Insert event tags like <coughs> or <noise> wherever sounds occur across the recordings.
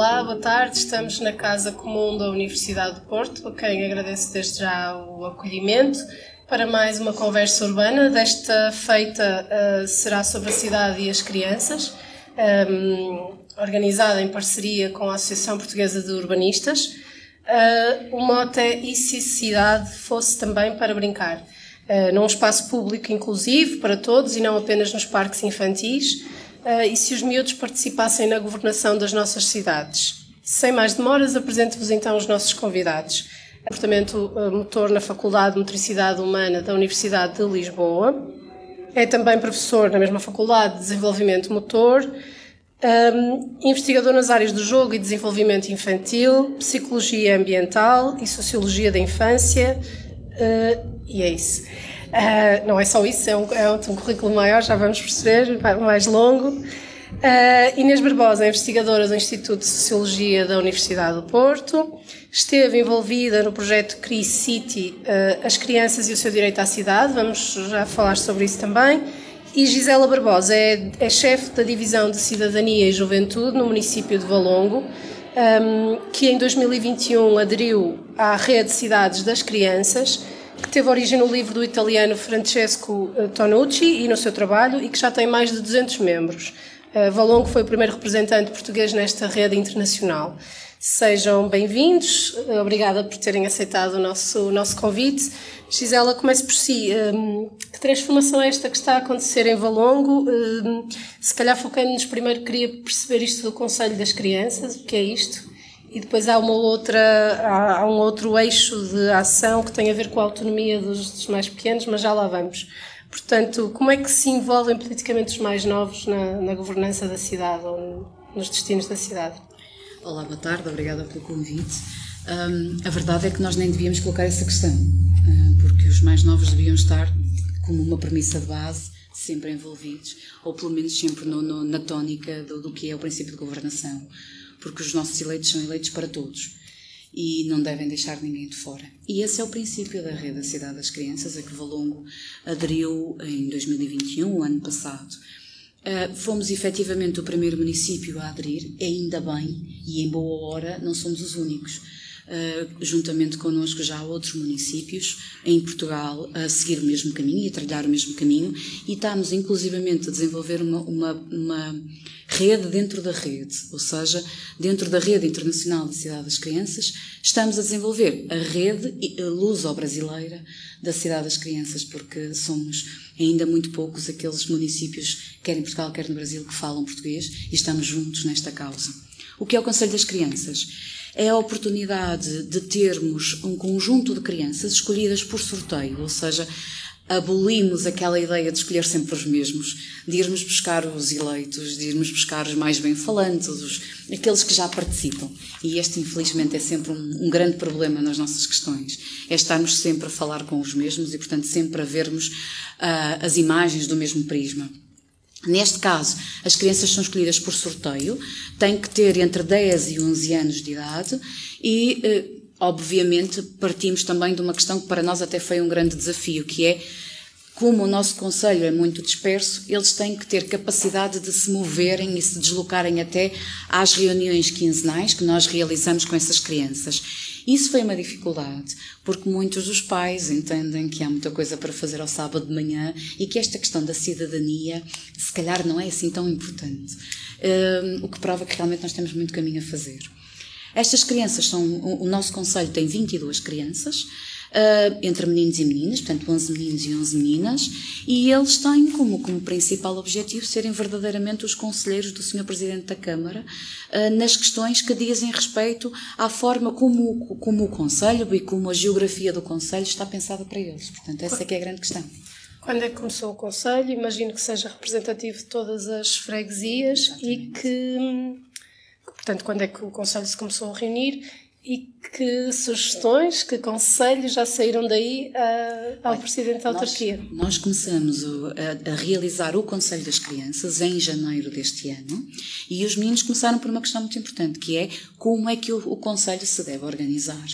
Olá, boa tarde. Estamos na Casa Comum da Universidade de Porto, a quem agradeço desde já o acolhimento para mais uma conversa urbana. Desta feita uh, será sobre a cidade e as crianças, um, ehm, organizada em parceria com a Associação Portuguesa de Urbanistas. Uh, o mote é E se cidade fosse também para brincar? Uh, num espaço público inclusivo para todos e não apenas nos parques infantis e se os miúdos participassem na governação das nossas cidades. Sem mais demoras, apresento-vos então os nossos convidados. Comportamento uh, motor na Faculdade de Motricidade Humana da Universidade de Lisboa. É também professor na mesma Faculdade de Desenvolvimento Motor, um, investigador nas áreas do jogo e desenvolvimento infantil, psicologia ambiental e sociologia da infância, uh, e é isso. Uh, não é só isso, é um, é um, currículo maior, já vamos perceber, mais longo. Uh, Inês Barbosa é investigadora do Instituto de Sociologia da Universidade do Porto. Esteve envolvida no projeto CRI City, uh, As Crianças e o Seu Direito à Cidade. Vamos já falar sobre isso também. E Gisela Barbosa é, é chefe da Divisão de Cidadania e Juventude no município de Valongo, um, que em 2021 aderiu à Rede Cidades das Crianças que teve origem no livro do italiano Francesco eh, Tonucci e no seu trabalho e que já tem mais de 200 membros. Uh, Valongo foi o primeiro representante português nesta rede internacional. Sejam bem-vindos, eh, obrigada por terem aceitado o nosso, o nosso convite. Gisela, comece por si. Um, que transformação é esta que está a acontecer em Valongo? Um, se calhar focando-nos primeiro, queria perceber isto do Conselho das Crianças, o que é isto? E depois há uma outra, há, um outro eixo de ação que tem a ver com a autonomia dos, dos, mais pequenos, mas já lá vamos. Portanto, como é que se envolvem politicamente os mais novos na, na governança da cidade ou nos destinos da cidade? Olá, boa tarde, obrigada pelo convite. Um, a verdade é que nós nem devíamos colocar essa questão, um, porque os mais novos deviam estar como uma premissa de base sempre envolvidos, ou pelo menos sempre no, no, na tónica do, do que é o princípio de governação porque os nossos eleitos são eleitos para todos e não devem deixar ninguém de fora. E esse é o princípio da Rede da Cidade das Crianças, a que Valongo aderiu em 2021, o ano passado. Uh, fomos efetivamente o primeiro município a aderir, ainda bem, e em boa hora não somos os únicos. Uh, juntamente connosco já outros municípios em Portugal a seguir o mesmo caminho e a trilhar o mesmo caminho e estamos inclusivamente a desenvolver uma, uma, uma rede dentro da rede, ou seja, dentro da rede internacional da Cidade das Crianças, estamos a desenvolver a rede luso-brasileira da Cidade das Crianças, porque somos ainda muito poucos aqueles municípios, quer em Portugal, quer no Brasil, que falam português e estamos juntos nesta causa. O que é o Conselho das Crianças? É a oportunidade de termos um conjunto de crianças escolhidas por sorteio, ou seja, abolimos aquela ideia de escolher sempre os mesmos, de irmos buscar os eleitos, de irmos buscar os mais bem-falantes, os, aqueles que já participam. E este, infelizmente, é sempre um, um, grande problema nas nossas questões. É estarmos sempre a falar com os mesmos e, portanto, sempre a vermos uh, as imagens do mesmo prisma. Neste caso, as crianças são escolhidas por sorteio, têm que ter entre 10 e 11 anos de idade e. Uh, obviamente, partimos também de uma questão que para nós até foi um grande desafio, que é como o nosso Conselho é muito disperso, eles têm que ter capacidade de se moverem e se deslocarem até às reuniões quinzenais que nós realizamos com essas crianças. Isso foi uma dificuldade, porque muitos dos pais entendem que há muita coisa para fazer ao sábado de manhã e que esta questão da cidadania, se calhar, não é assim tão importante. Um, o que prova que realmente nós temos muito caminho a fazer. Estas crianças são. O nosso Conselho tem 22 crianças, uh, entre meninos e meninas, portanto 11 meninos e 11 meninas, e eles têm como, como principal objetivo serem verdadeiramente os conselheiros do Sr. Presidente da Câmara uh, nas questões que dizem respeito à forma como, como o Conselho e como a geografia do Conselho está pensada para eles. Portanto, essa é que é a grande questão. Quando é que começou o Conselho? Imagino que seja representativo de todas as freguesias Exatamente. e que Portanto, quando é que o Conselho se começou a reunir e que sugestões, que conselhos já saíram daí uh, ao Presidente da Autarquia? Nós, nós começamos a, a, realizar o Conselho das Crianças em janeiro deste ano e os meninos começaram por uma questão muito importante, que é como é que o, o Conselho se deve organizar.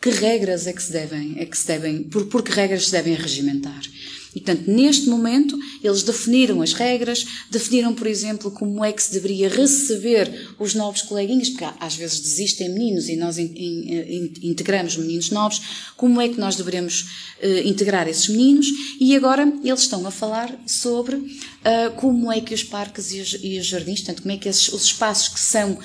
Que regras é que se devem, é que se devem por, por que regras se devem regimentar? E, portanto, neste momento, eles definiram as regras, definiram, por exemplo, como é que se deveria receber os novos coleguinhas, porque às vezes desistem meninos e nós in, in, integramos meninos novos, como é que nós deveremos uh, integrar esses meninos, e agora eles estão a falar sobre uh, como é que os parques e os, e os jardins, portanto, como é que esses, os espaços que são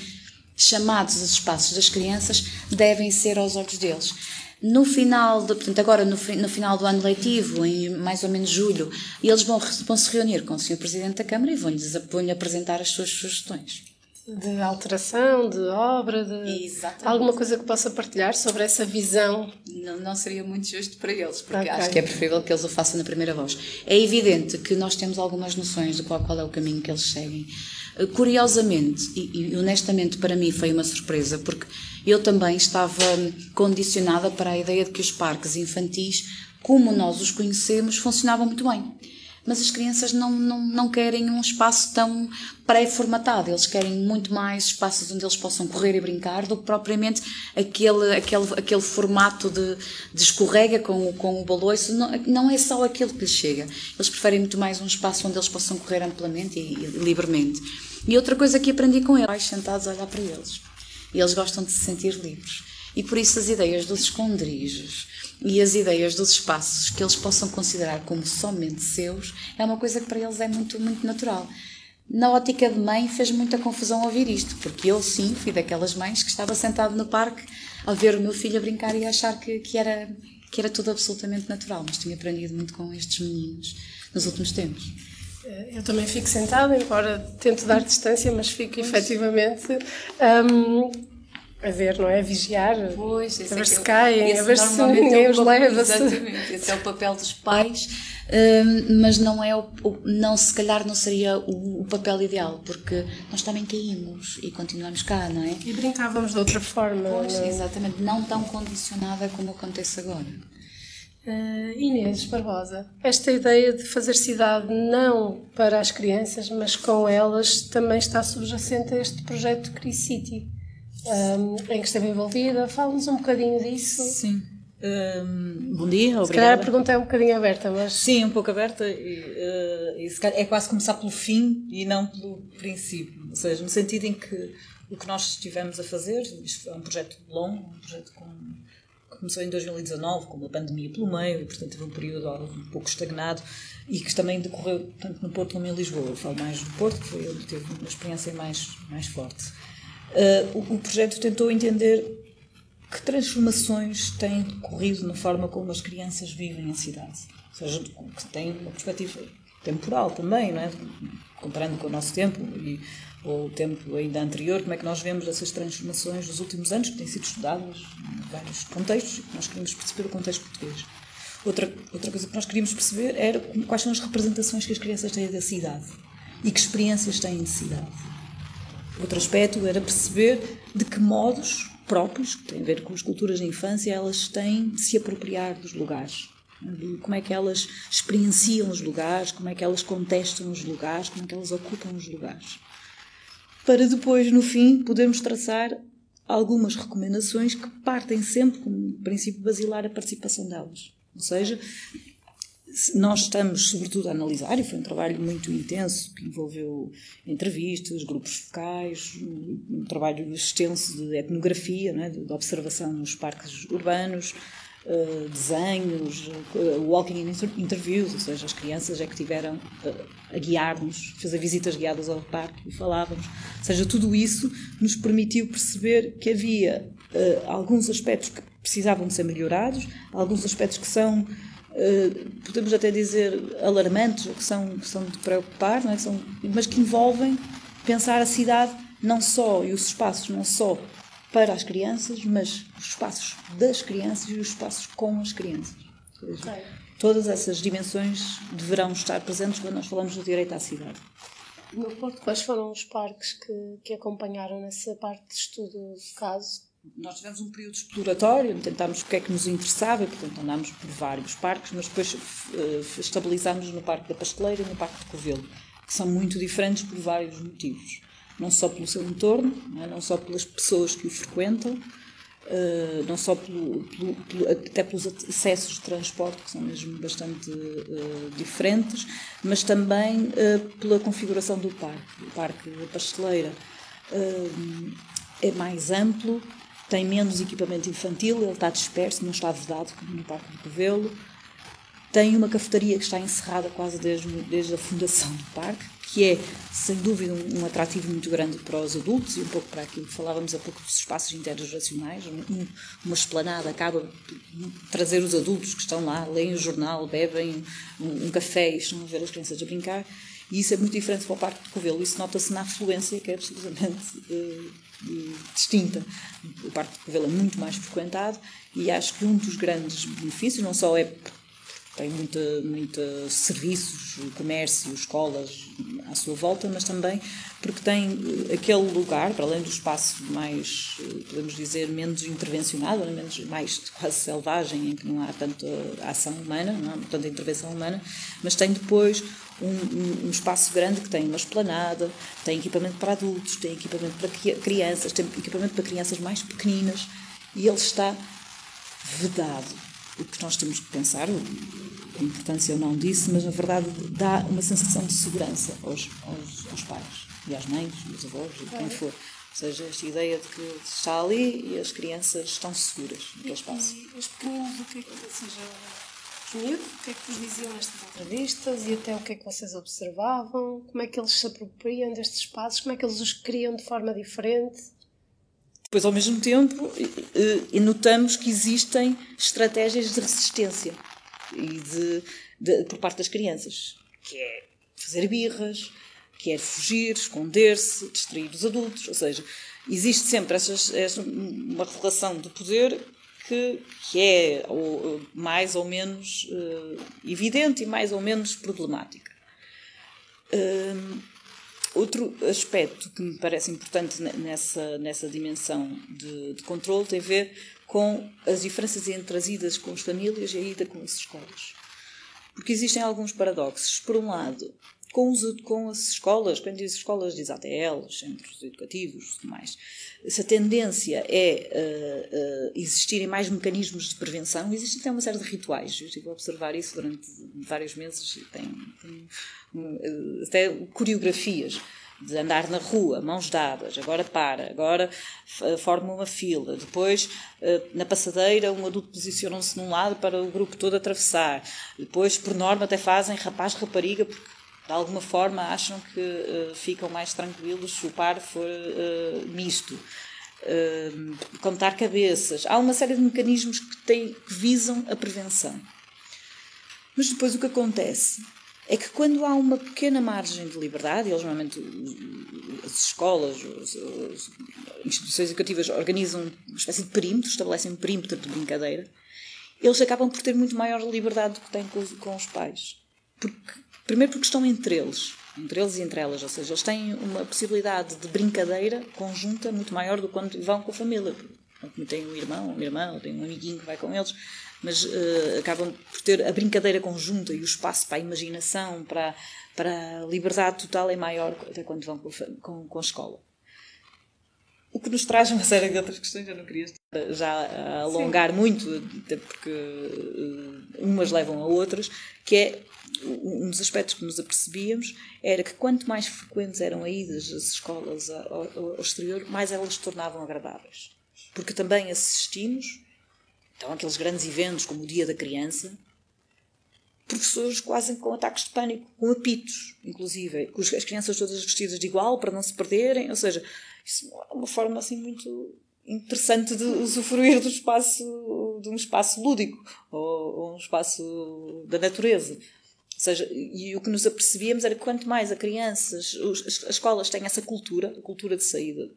chamados os espaços das crianças devem ser aos olhos deles. No final, de, portanto, agora no, no, final do ano letivo, em mais ou menos julho, eles vão, vão se reunir com o Sr. Presidente da Câmara e vão-lhes vão apresentar as suas sugestões. De alteração, de obra, de Exatamente. alguma coisa que possa partilhar sobre essa visão? Não, não seria muito justo para eles, porque okay. acho que é preferível que eles o façam na primeira voz. É evidente que nós temos algumas noções de qual, qual é o caminho que eles seguem. Curiosamente, e, honestamente para mim foi uma surpresa, porque eu também estava condicionada para a ideia de que os parques infantis, como nós os conhecemos, funcionavam muito bem. Mas as crianças não, não, não querem um espaço tão pré-formatado, eles querem muito mais espaços onde eles possam correr e brincar do que propriamente aquele, aquele, aquele formato de, de escorrega com, com o baloiço. Não, não é só aquilo que lhes chega. Eles preferem muito mais um espaço onde eles possam correr amplamente e, e livremente. E outra coisa que aprendi com eles, sentados a olhar para eles. E eles gostam de se sentir livres. E por isso as ideias dos esconderijos e as ideias dos espaços que eles possam considerar como somente seus é uma coisa que para eles é muito, muito natural. Na ótica de mãe fez muita confusão ouvir isto, porque eu sim fui daquelas mães que estava sentado no parque a ver o meu filho a brincar e a achar que, que, era, que era tudo absolutamente natural, mas tinha aprendido muito com estes meninos nos últimos tempos. Eh, eu também fico sentada, embora tento dar distância, mas fico pois. efetivamente um, a ver, não é? A vigiar, pois, a ver é se caem, a ver se ninguém os leva. Exatamente, esse é o papel dos pais, um, mas não é o, não se calhar não seria o, o, papel ideal, porque nós também caímos e continuamos cá, não é? E brincávamos de outra forma. Pois, não? É? exatamente, não tão condicionada como acontece agora. Uh, Inês Barbosa, esta ideia de fazer cidade não para as crianças, mas com elas, também está subjacente a este projeto City, um, em que esteve envolvida. Fala-nos um bocadinho disso. Sim. Um, bom dia, obrigada. Se calhar a pergunta é um bocadinho aberta, mas... Sim, um pouco aberta. E, uh, e é quase começar pelo fim e não pelo princípio. Ou seja, no sentido em que o que nós estivemos a fazer, isto é um projeto longo, um projeto com começou em 2019, com uma pandemia pelo meio, e portanto teve um período um pouco estagnado e que também decorreu tanto no Porto como em Lisboa. Eu falo mais do Porto, que foi onde teve uma experiência mais, mais forte. Uh, o, o, projeto tentou entender que transformações têm decorrido na forma como as crianças vivem a cidade. Ou seja, que tem uma perspectiva temporal também, não é? comparando com o nosso tempo e ou o tempo ainda anterior, como é que nós vemos essas transformações dos últimos anos, que têm sido estudadas em vários contextos, e que nós queríamos perceber o contexto português. Outra, outra coisa que nós queríamos perceber era quais são as representações que as crianças têm da cidade e que experiências têm de cidade. Outro aspecto era perceber de que modos próprios, que têm a ver com as culturas da infância, elas têm de se apropriar dos lugares. Como é que elas experienciam os lugares, como é que elas contestam os lugares, como é que elas ocupam os lugares para depois, no fim, podermos traçar algumas recomendações que partem sempre como princípio basilar a participação delas. Ou seja, nós estamos, sobretudo, a analisar, e foi um trabalho muito intenso que envolveu entrevistas, grupos focais, um trabalho extenso de etnografia, é? de observação nos parques urbanos, uh, desenhos, uh, walking interviews, ou seja, as crianças é que tiveram uh, a guiar-nos, fez visitas guiadas ao parque e falávamos. Ou seja, tudo isso nos permitiu perceber que havia alguns aspectos que precisavam de ser melhorados, alguns aspectos que são podemos até dizer alarmantes, ou que são, que são de preocupar, não é? que são, mas que envolvem pensar a cidade não só e os espaços não só para as crianças, mas os espaços das crianças e os espaços com as crianças. Todas essas dimensões deverão estar presentes quando nós falamos do direito à cidade. No Porto, quais foram os parques que, que acompanharam nessa parte de estudo do caso? Nós tivemos um período exploratório, tentámos o que é que nos interessava, e, portanto andámos por vários parques, mas depois uh, estabilizámos no Parque da Pasteleira e no Parque de Covelo, que são muito diferentes por vários motivos não só pelo seu entorno, não, é? não só pelas pessoas que o frequentam, Uh, não só pelo, pelo, pelo, até pelos acessos de transporte, que são mesmo bastante uh, diferentes, mas também pela configuração do parque. O Parque da Pasteleira é mais amplo, tem menos equipamento infantil, ele está disperso, não está vedado como no Parque do Covelo. Tem uma cafetaria que está encerrada quase desde, desde a fundação do parque, que é, sem dúvida, um, um, atrativo muito grande para os adultos e um pouco para aquilo que falávamos há pouco dos espaços intergeracionais. Um, uma esplanada acaba por trazer os adultos que estão lá, leem o jornal, bebem um, um café e estão a ver as crianças a brincar. E isso é muito diferente para o Parque de Covelo. Isso nota-se na afluência, que é absolutamente uh, distinta. O Parque de Covelo é muito mais frequentado e acho que um dos grandes benefícios, não só é tem muita, muita serviços, comércio, escolas à sua volta, mas também porque tem eh, aquele lugar, para além do espaço mais, podemos dizer, menos intervencionado, menos, mais quase selvagem, em que não há tanta ação humana, não há tanta intervenção humana, mas tem depois um, um, espaço grande que tem uma esplanada, tem equipamento para adultos, tem equipamento para crianças, tem equipamento para crianças mais pequeninas, e ele está vedado o que nós temos que pensar, a importância ou não disso, mas na verdade dá uma sensação de segurança aos, aos, aos pais e às mães, aos avós, e quem for. Ou seja, esta ideia de que está ali e as crianças estão seguras naquele espaço. E os pequeninos, o que é que, ou seja, o que é que vos diziam nestas entrevistas e até o que é que vocês observavam? Como é que eles se apropriam destes espaços? Como é que eles os criam de forma diferente? Depois, ao mesmo tempo, notamos que existem estratégias de resistência e de, de, por parte das crianças, que é fazer birras, que é fugir, esconder-se, distrair os adultos, ou seja, existe sempre essas, essa, uma relação de poder que, que é ou, mais ou menos uh, evidente e mais ou menos problemática. Uh, Outro aspecto que me parece importante nessa, nessa dimensão de, de controle tem a ver com as diferenças entre as idas com as famílias e a ida com as escolas. Porque existem alguns paradoxos. Por um lado, com, os, com as escolas, quando diz escolas, diz ATL, centros educativos e mais, se a tendência é uh, uh, existirem mais mecanismos de prevenção, existe até uma série de rituais. Eu estive a observar isso durante vários meses e tem uh, até coreografias de andar na rua, mãos dadas, agora para, agora forma uma fila, depois na passadeira um adulto posiciona-se num lado para o grupo todo atravessar, depois por norma até fazem rapaz-rapariga porque de alguma forma acham que uh, ficam mais tranquilos se o par for uh, misto. Uh, contar cabeças. Há uma série de mecanismos que, têm, que visam a prevenção. Mas depois o que acontece é que quando há uma pequena margem de liberdade, eles normalmente, as escolas, as, as instituições educativas organizam uma espécie de perímetro, estabelecem um perímetro de brincadeira, eles acabam por ter muito maior liberdade do que têm com os, com os pais. Porque Primeiro porque estão entre eles, entre eles e entre elas, ou seja, eles têm uma possibilidade de brincadeira conjunta muito maior do que quando vão com a família. Tem um irmão, uma irmã, ou um amiguinho que vai com eles, mas uh, acabam por ter a brincadeira conjunta e o espaço para a imaginação, para, para a liberdade total é maior até quando vão com, com, com a escola. O que nos traz uma série de outras questões, eu não queria já alongar Sim. muito, até porque uh, umas levam a outras, que é um dos aspectos que nos apercebíamos era que quanto mais frequentes eram as idas das escolas ao, ao exterior, mais elas se tornavam agradáveis. Porque também assistimos, então, aqueles grandes eventos como o Dia da Criança, professores quase com ataques de pânico, com apitos, inclusive, com as crianças todas vestidas de igual para não se perderem, ou seja, isso é uma forma assim muito interessante de usufruir do espaço de um espaço lúdico ou, ou um espaço da natureza seja, e o que nos apercebíamos era que quanto mais a crianças, as, as escolas têm essa cultura, a cultura de saída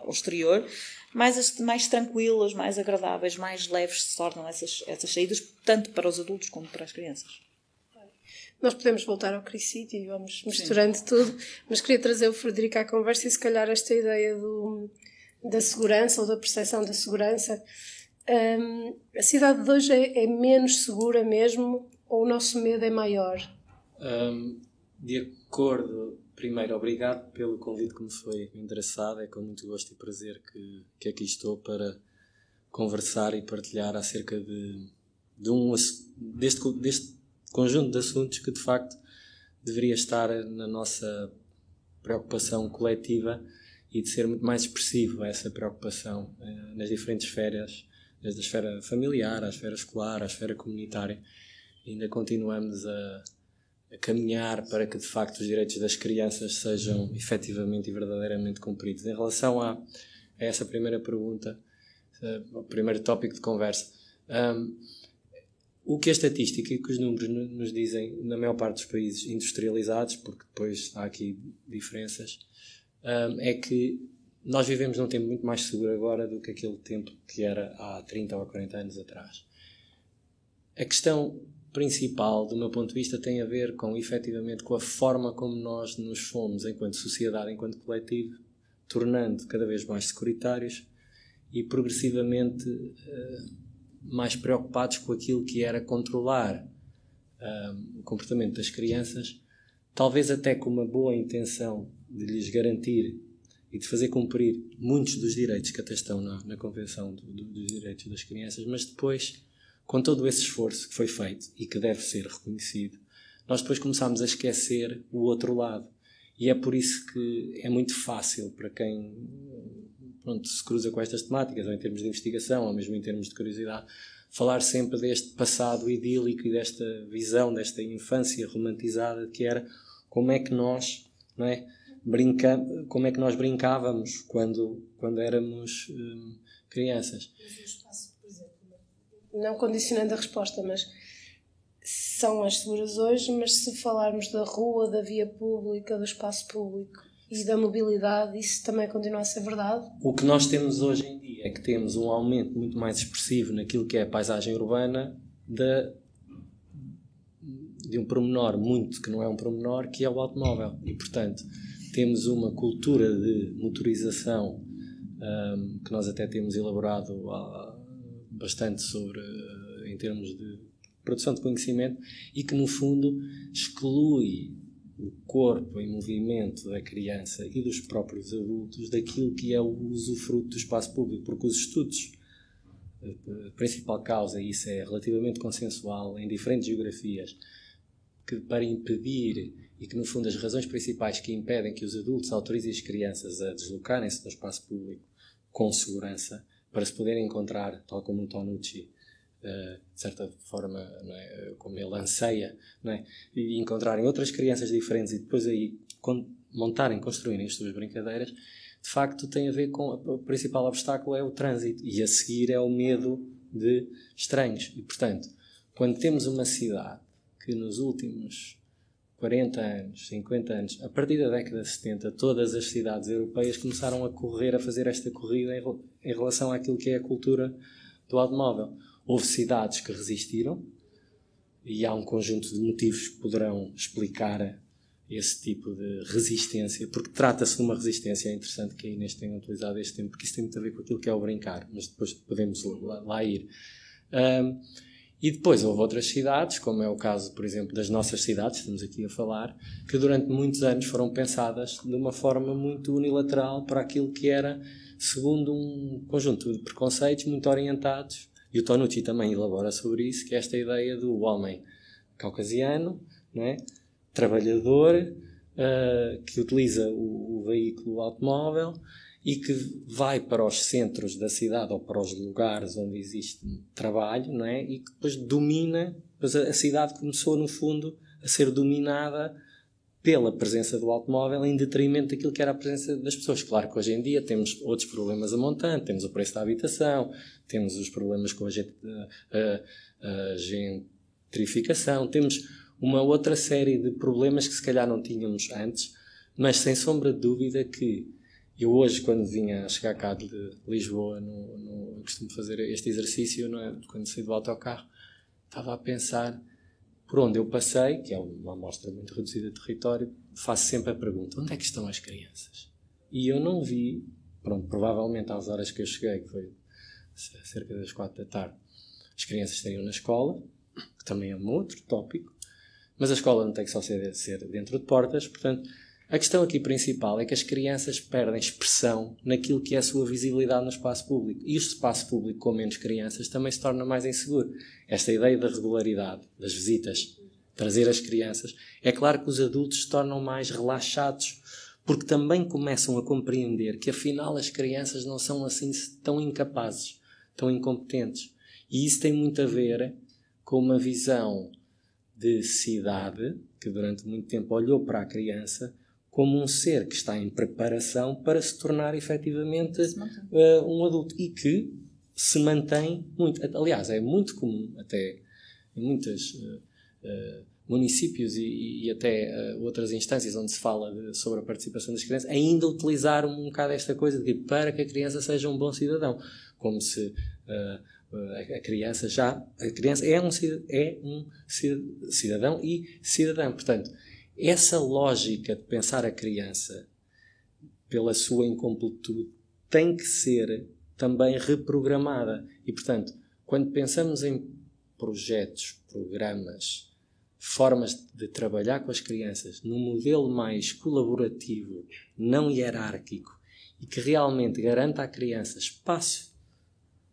ao exterior, mais, mais tranquilas, mais agradáveis, mais leves se tornam essas, essas saídas, tanto para os adultos como para as crianças. Nós podemos voltar ao Crisito e vamos misturando Sim. tudo, mas queria trazer o Frederico à conversa e se calhar esta ideia do, da segurança ou da percepção da segurança. Um, a cidade de hoje é, é menos segura mesmo ou o nosso medo é maior? Um, de acordo. Primeiro, obrigado pelo convite que me foi endereçado. É com muito gosto e prazer que, que aqui estou para conversar e partilhar acerca de, de um, deste, deste conjunto de assuntos que de facto deveria estar na nossa preocupação coletiva e de ser muito mais expressivo essa preocupação eh, nas diferentes esferas, desde a esfera familiar, à esfera escolar, à esfera comunitária. Ainda continuamos a, a, caminhar para que de facto os direitos das crianças sejam efetivamente e verdadeiramente cumpridos. Em relação a, a essa primeira pergunta, uh, o primeiro tópico de conversa, um, o que a estatística e que os números nos dizem na maior parte dos países industrializados, porque depois há aqui diferenças, é que nós vivemos num tempo muito mais seguro agora do que aquele tempo que era há 30 ou 40 anos atrás. A questão principal, do meu ponto de vista, tem a ver com, efetivamente, com a forma como nós nos fomos, enquanto sociedade, enquanto coletivo, tornando cada vez mais securitários e progressivamente uh, mais preocupados com aquilo que era controlar uh, o comportamento das crianças, talvez até com uma boa intenção de lhes garantir e de fazer cumprir muitos dos direitos que até estão na, na Convenção do, do, dos Direitos das Crianças, mas depois, com todo esse esforço que foi feito e que deve ser reconhecido, nós depois começámos a esquecer o outro lado. E é por isso que é muito fácil para quem pronto, se cruza com estas temáticas, ou em termos de investigação, ou mesmo em termos de curiosidade, falar sempre deste passado idílico e desta visão, desta infância romantizada que era como é que nós, não é, brinca, como é que nós brincávamos quando quando éramos hum, crianças. Não condicionando a resposta, mas são as seguras hoje, mas se falarmos da rua, da via pública, do espaço público e da mobilidade, isso também continua a ser verdade? O que nós temos hoje em dia é que temos um aumento muito mais expressivo naquilo que é a paisagem urbana da de um promenor muito que não é um promenor, que é o automóvel. E, portanto, temos uma cultura de motorização um, que nós até temos elaborado bastante sobre, em termos de produção de conhecimento, e que, no fundo, exclui o corpo em movimento da criança e dos próprios adultos daquilo que é o usufruto do espaço público, porque os estudos a principal causa, e isso é relativamente consensual em diferentes geografias, que para impedir e que no fundo as razões principais que impedem que os adultos autorizem as crianças a deslocarem-se no espaço público com segurança para se poderem encontrar, tal como o Tonucci de certa forma, é? como ele anseia, é? e encontrarem outras crianças diferentes e depois aí montarem, construírem as suas brincadeiras, de facto tem a ver com o principal obstáculo é o trânsito e a seguir é o medo de estranhos. E portanto, quando temos uma cidade que nos últimos 40 anos, 50 anos, a partir da década de 70, todas as cidades europeias começaram a correr, a fazer esta corrida em relação àquilo que é a cultura do automóvel. Houve cidades que resistiram, e há um conjunto de motivos que poderão explicar esse tipo de resistência, porque trata-se de uma resistência, é interessante que a Inês tenha utilizado este tempo, porque isso tem muito a ver com aquilo que é o brincar, mas depois podemos lá, lá ir. Um, e depois houve outras cidades, como é o caso, por exemplo, das nossas cidades, estamos aqui a falar, que durante muitos anos foram pensadas de uma forma muito unilateral para aquilo que era, segundo um conjunto de preconceitos muito orientados, e o Tonucci também elabora sobre isso, que é esta ideia do homem caucasiano, não é? trabalhador, uh, que utiliza o, o veículo automóvel, e que vai para os centros da cidade ou para os lugares onde existe trabalho, não é? E que depois domina, depois a cidade começou no fundo a ser dominada pela presença do automóvel em detrimento daquilo que era a presença das pessoas. Claro que hoje em dia temos outros problemas a montante, temos o preço da habitação, temos os problemas com a, a, a gentrificação, temos uma outra série de problemas que se calhar não tínhamos antes, mas sem sombra de dúvida que eu hoje, quando vinha chegar cá de Lisboa, no, no, costumo fazer este exercício, é? quando saí do autocarro, estava a pensar por onde eu passei, que é uma amostra muito reduzida de território, faço sempre a pergunta: onde é que estão as crianças? E eu não vi, pronto, provavelmente às horas que eu cheguei, que foi cerca das quatro da tarde, as crianças estariam na escola, que também é um outro tópico, mas a escola não tem que só ser, ser dentro de portas, portanto A questão aqui principal é que as crianças perdem expressão naquilo que é a sua visibilidade no espaço público. E o espaço público com menos crianças também se torna mais inseguro. Esta ideia da regularidade, das visitas, trazer as crianças, é claro que os adultos se tornam mais relaxados, porque também começam a compreender que afinal as crianças não são assim tão incapazes, tão incompetentes. E isso tem muito a ver com uma visão de cidade que durante muito tempo olhou para a criança como um ser que está em preparação para se tornar efetivamente uh, um adulto e que se mantém muito. Aliás, é muito comum, até em muitos uh, uh, municípios e, e até outras instâncias onde se fala de, sobre a participação das crianças, ainda utilizar um bocado esta coisa de para que a criança seja um bom cidadão. Como se a criança já. A criança é um, é um cidadão e cidadã. Portanto essa lógica de pensar a criança pela sua incompletude tem que ser também reprogramada. E, portanto, quando pensamos em projetos, programas, formas de trabalhar com as crianças num modelo mais colaborativo, não hierárquico e que realmente garanta à criança espaço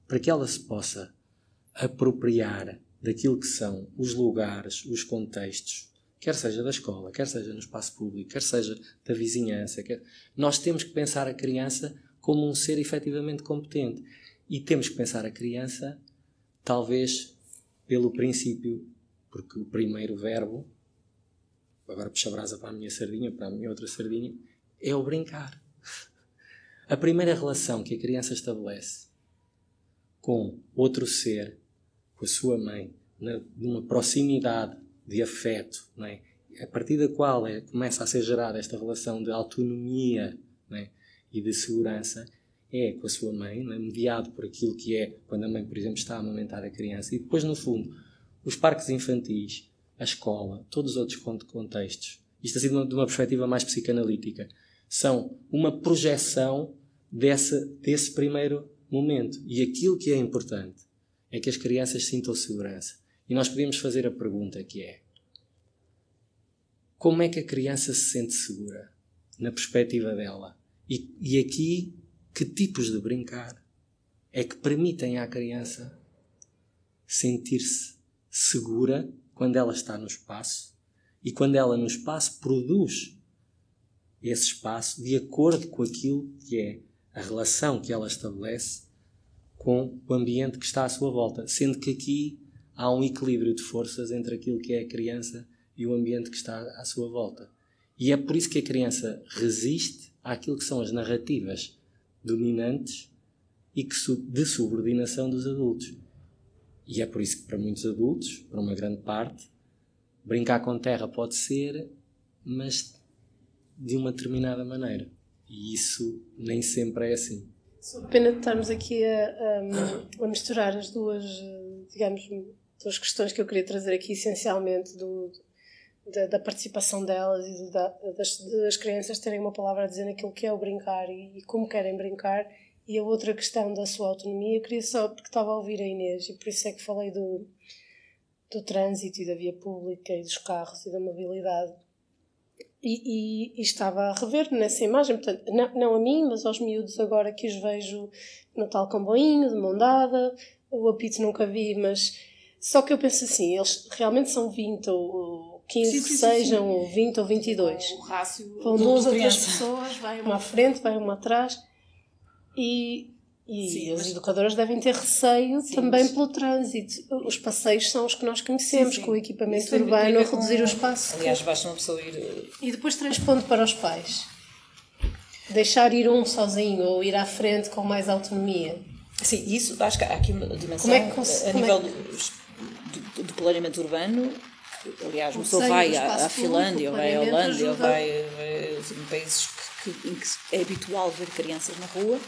para que ela se possa apropriar daquilo que são os lugares, os contextos, quer seja da escola, quer seja no espaço público, quer seja da vizinhança, quer... nós temos que pensar a criança como um ser efetivamente competente. E temos que pensar a criança, talvez, pelo princípio, porque o primeiro verbo, agora puxa a brasa para a minha sardinha, para a minha outra sardinha, é o brincar. A primeira relação que a criança estabelece com outro ser, com a sua mãe, numa proximidade de afeto, não é? a partir da qual é, começa a ser gerada esta relação de autonomia é? e de segurança, é com a sua mãe, é? mediado por aquilo que é quando a mãe, por exemplo, está a amamentar a criança. E depois, no fundo, os parques infantis, a escola, todos os outros contextos, isto assim de uma, de uma perspectiva mais psicanalítica, são uma projeção dessa, desse primeiro momento. E aquilo que é importante é que as crianças sintam segurança. E nós podíamos fazer a pergunta que é: como é que a criança se sente segura na perspectiva dela? E, e aqui, que tipos de brincar é que permitem à criança sentir-se segura quando ela está no espaço e quando ela no espaço produz esse espaço de acordo com aquilo que é a relação que ela estabelece com o ambiente que está à sua volta, sendo que aqui há um equilíbrio de forças entre aquilo que é a criança e o ambiente que está à sua volta. E é por isso que a criança resiste àquilo que são as narrativas dominantes e que de subordinação dos adultos. E é por isso que para muitos adultos, para uma grande parte, brincar com terra pode ser, mas de uma determinada maneira. E isso nem sempre é assim. Só pena de estarmos aqui a, a, a misturar as duas, digamos, duas questões que eu queria trazer aqui, essencialmente, do, da, da participação delas e da, das, das, crianças terem uma palavra a dizer naquilo que é o brincar e, e, como querem brincar. E a outra questão da sua autonomia, queria só, porque estava a ouvir a Inês, e por isso é que falei do, do trânsito e da via pública e dos carros e da mobilidade. E, e, e, estava a rever nessa imagem, portanto, não, não a mim, mas aos miúdos agora que os vejo no tal comboinho, de mão dada, o apito nunca vi, mas só que eu penso assim, eles realmente são 20 ou 15 sim, sim, que sejam, sim, ou 20 ou 22. O rácio. Vão duas ou três pessoas, vai <laughs> uma à frente, vai uma atrás. E, e sim, as mas... educadoras devem ter receio também mas... pelo trânsito. Os passeios são os que nós conhecemos, com o equipamento urbano a reduzir com... o espaço. Aliás, basta uma pessoa ir. Eh, e depois transpondo para os pais. Deixar ir um sozinho ou ir à frente com mais autonomia. Sim, isso acho que há aqui uma dimensão como é que, a nível é que do planeamento urbano, aliás, uma pessoa vai à, Finlândia, ou vai à Holândia, ou vai, em países que, que, em que é habitual ver crianças na rua,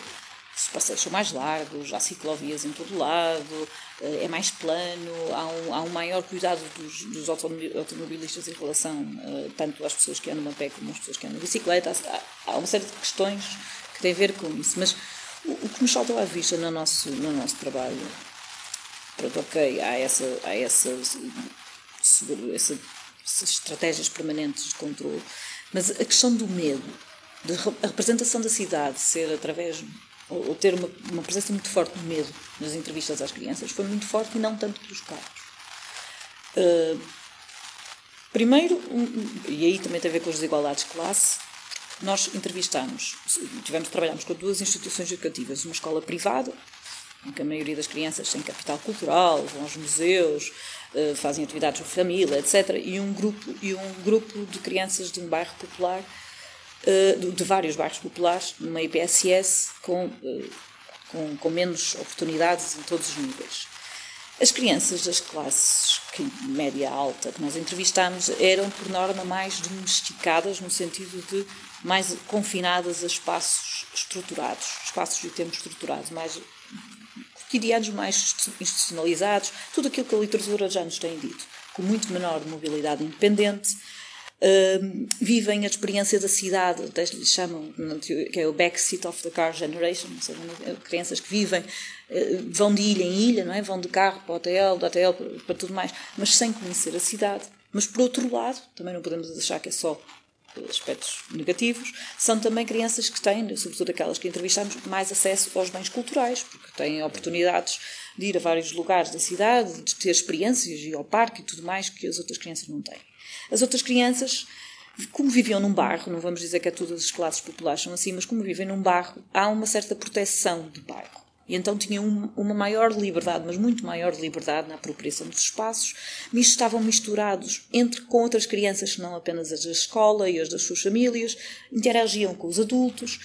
os passeios são mais largos, há ciclovias em todo lado, eh, é mais plano, há um, há um maior cuidado dos, dos automobilistas em relação uh, tanto às pessoas que andam a pé como às pessoas que andam de bicicleta. Há, há uma série de questões que têm a ver com isso. Mas o, o que nos saltou à vista no nosso, no nosso trabalho Pronto, ok, há essa, há essa, essa, essas estratégias permanentes de controle, Mas a questão do medo, de a representação da cidade ser através ou, ter uma, uma, presença muito forte do medo nas entrevistas às crianças foi muito forte e não tanto pelos carros. Uh, primeiro, um, e aí também tem a ver com as desigualdades de classe, nós entrevistamos, tivemos, trabalhamos com duas instituições educativas, uma escola privada, em que a maioria das crianças tem capital cultural, vão aos museus, uh, fazem atividades de família, etc., e um grupo, e um grupo de crianças de um bairro popular eh, de vários bairros populares, numa IPSS, com, eh, com, com menos oportunidades em todos os níveis. As crianças das classes média alta que nós entrevistámos eram, por norma, mais domesticadas, no sentido de mais confinadas a espaços estruturados, espaços de tempo estruturados, mais cotidianos, mais institucionalizados, tudo aquilo que a literatura já nos tem dito, com muito menor mobilidade independente, Uh, vivem a experiência da cidade, chamam, que é o backseat of the car generation, seja, é crianças que vivem, uh, vão de ilha em ilha, não é? vão de carro para o hotel, do hotel para, para tudo mais, mas sem conhecer a cidade. Mas por outro lado, também não podemos achar que é só aspectos negativos, são também crianças que têm, sobretudo aquelas que entrevistamos, mais acesso aos bens culturais, porque têm oportunidades de ir a vários lugares da cidade, de ter experiências, ir ao parque e tudo mais que as outras crianças não têm. As outras crianças, como viviam num bairro, não vamos dizer que é todas as classes populares são assim, mas como vivem num bairro, há uma certa proteção de bairro. E então tinham uma maior liberdade, mas muito maior liberdade na apropriação dos espaços. Estavam misturados entre com outras crianças, não apenas as da escola e as das suas famílias, interagiam com os adultos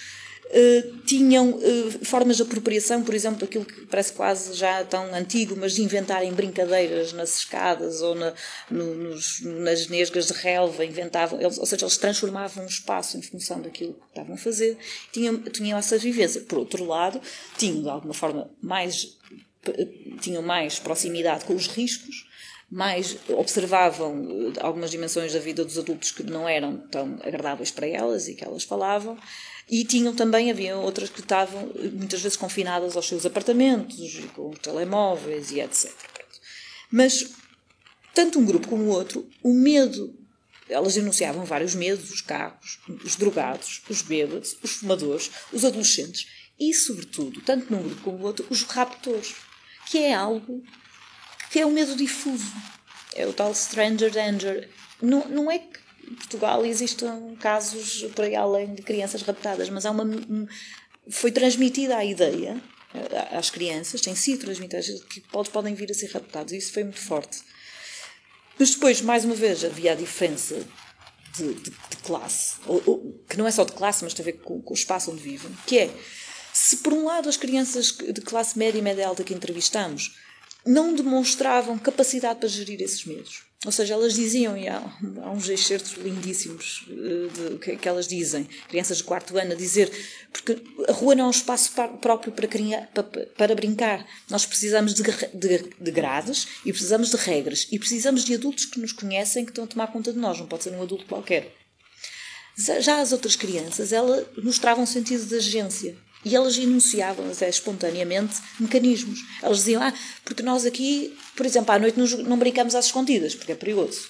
Uh, tinham uh, formas de apropriação, por exemplo, daquilo que parece quase já tão antigo, mas de inventarem brincadeiras nas escadas ou na, no, nos, nas nesgas de relva, inventavam, eles, ou seja, eles transformavam o espaço em função daquilo que estavam a fazer, tinham, tinham essa vivência. Por outro lado, tinham de alguma forma mais, tinham mais proximidade com os riscos, mais observavam eh, algumas dimensões da vida dos adultos que não eram tão agradáveis para elas e que elas falavam e tinham também, havia outras que estavam muitas vezes confinadas aos seus apartamentos, com telemóveis e etc. Mas, tanto um grupo como o outro, o medo, elas enunciavam vários medos, os carros, os drogados, os bêbados, os fumadores, os adolescentes e, sobretudo, tanto num grupo como no outro, os raptores, que é algo que é um medo difuso. É o tal stranger danger. Não, não é que em Portugal existem casos por aí além de crianças raptadas, mas uma foi transmitida a ideia eh, às crianças, tem sido transmitida que podem vir a ser raptados, e isso foi muito forte. Mas depois, mais uma vez, havia a diferença de, de, de classe, ou, ou, que não é só de classe, mas tem a ver com, com o espaço onde vivem, que é, se por um lado as crianças de classe média e média alta que entrevistamos não demonstravam capacidade para gerir esses medos, ou seja, elas diziam, e há, há uns excertos lindíssimos eh, de, que, que, elas dizem, crianças de quarto ano, a dizer, porque a rua não é um espaço próprio para, para, para brincar. Nós precisamos de, de, de, grades e precisamos de regras e precisamos de adultos que nos conhecem, que estão a tomar conta de nós, não pode ser um adulto qualquer. Já as outras crianças, elas mostravam um sentido de agência. E elas enunciavam até espontaneamente mecanismos. Elas diziam, ah, porque nós aqui, por exemplo, à noite não brincamos às escondidas, porque é perigoso.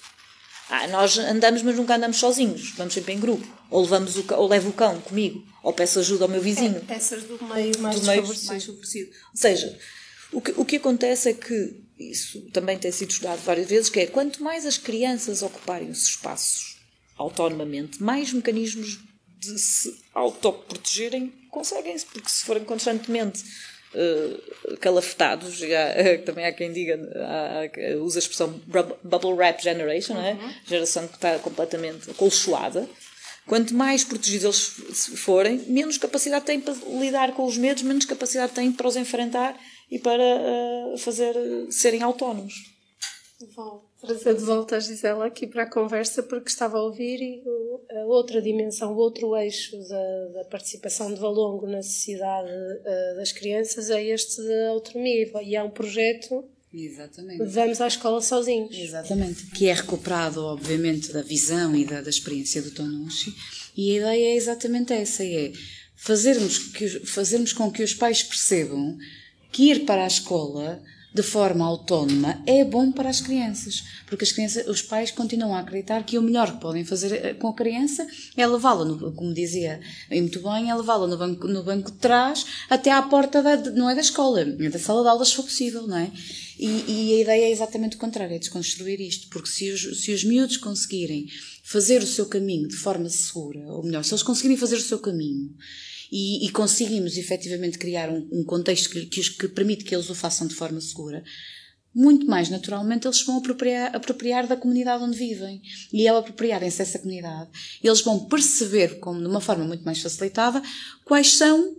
Ah, nós andamos, mas nunca andamos sozinhos, vamos sempre em grupo. Ou, levamos o cão, ou levo o cão comigo, ou peço ajuda ao meu vizinho. É, peças do meio mais, do meio mais favorecido. Ou seja, o que, o que acontece é que, isso também tem sido estudado várias vezes, que é quanto mais as crianças ocuparem os espaços autonomamente, mais mecanismos de se autoprotegerem conseguem-se, porque se forem constantemente uh, calafetados, há, também há quem diga, há, usa a expressão bubble wrap generation, uhum. é? geração que está completamente acolchoada. Quanto mais protegidos eles forem, menos capacidade têm para lidar com os medos, menos capacidade têm para os enfrentar e para uh, fazer serem autónomos. Trazer de volta a Gisela aqui para a conversa porque estava a ouvir e a outra dimensão, o outro eixo da, da participação de Valongo na sociedade uh, das crianças é este da autonomia e é um projeto Exatamente. Vamos à escola sozinhos. Exatamente. Que é recuperado, obviamente, da visão e da, da experiência do Tonucci. E a ideia é exatamente essa: é fazermos, que, fazermos com que os pais percebam que ir para a escola de forma autónoma é bom para as crianças, porque as crianças, os pais continuam a acreditar que o melhor que podem fazer eh, com a criança é levá-la, como dizia muito bem, é levá-la no banco, no banco de trás até à porta da, não é da escola, é da sala de aulas se for possível, não é? E, e, a ideia é exatamente o contrário, é desconstruir isto, porque se os, se os miúdos conseguirem fazer o seu caminho de forma segura, ou melhor, se eles conseguirem fazer o seu caminho e, e conseguimos efetivamente criar um, um contexto que, que, que, permite que eles o façam de forma segura, muito mais naturalmente eles vão apropriar, apropriar da comunidade onde vivem. E ao apropriarem-se dessa comunidade, eles vão perceber, como de uma forma muito mais facilitada, quais são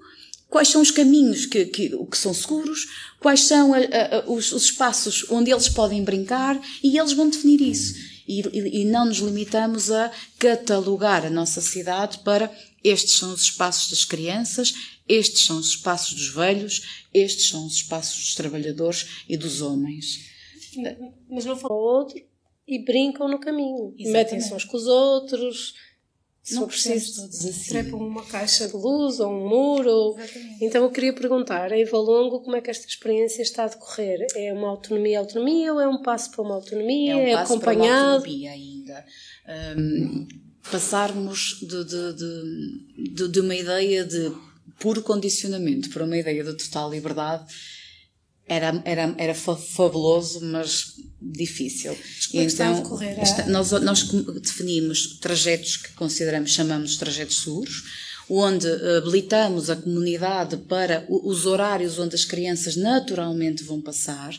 quais são os caminhos que, que, que são seguros, quais são a, a, os, os, espaços onde eles podem brincar e eles vão definir isso. E, e, e, não nos limitamos a catalogar a nossa cidade para estes são os espaços das crianças, estes são os espaços dos velhos, estes são os espaços dos trabalhadores e dos homens. Mas não falam outro e brincam no caminho. Metem-se uns com os outros. Se não preciso, todos assim. trepam uma caixa de luz ou um muro. Então eu queria perguntar, em Valongo, como é que esta experiência está a decorrer? É uma autonomia, autonomia ou é um passo para uma autonomia? É um é acompanhado? autonomia ainda. Um, passarmos de, de, de, de, uma ideia de puro condicionamento para uma ideia de total liberdade era, era, era fabuloso, mas difícil. E então, esta, nós, nós definimos trajetos que consideramos, chamamos de trajetos seguros, onde habilitamos a comunidade para os horários onde as crianças naturalmente vão passar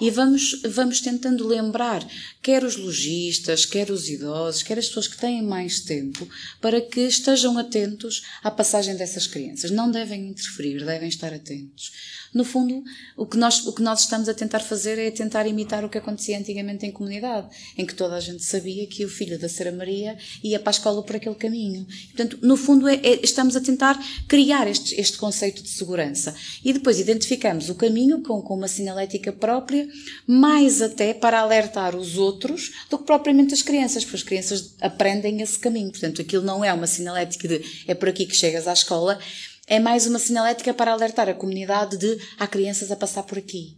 e vamos, vamos tentando lembrar, quer os lojistas, quer os idosos, quer as pessoas que têm mais tempo, para que estejam atentos à passagem dessas crianças. Não devem interferir, devem estar atentos. No fundo, o que, nós, o que nós estamos a tentar fazer é tentar imitar o que acontecia antigamente em comunidade, em que toda a gente sabia que o filho da Sra. Maria ia para a escola por aquele caminho. Portanto, no fundo, é, é, estamos a tentar criar este, este conceito de segurança. E depois identificamos o caminho com, com uma sinalética própria, mais até para alertar os outros do que propriamente as crianças, porque as crianças aprendem esse caminho. Portanto, aquilo não é uma sinalética de é por aqui que chegas à escola, é mais uma sinalética para alertar a comunidade de há crianças a passar por aqui.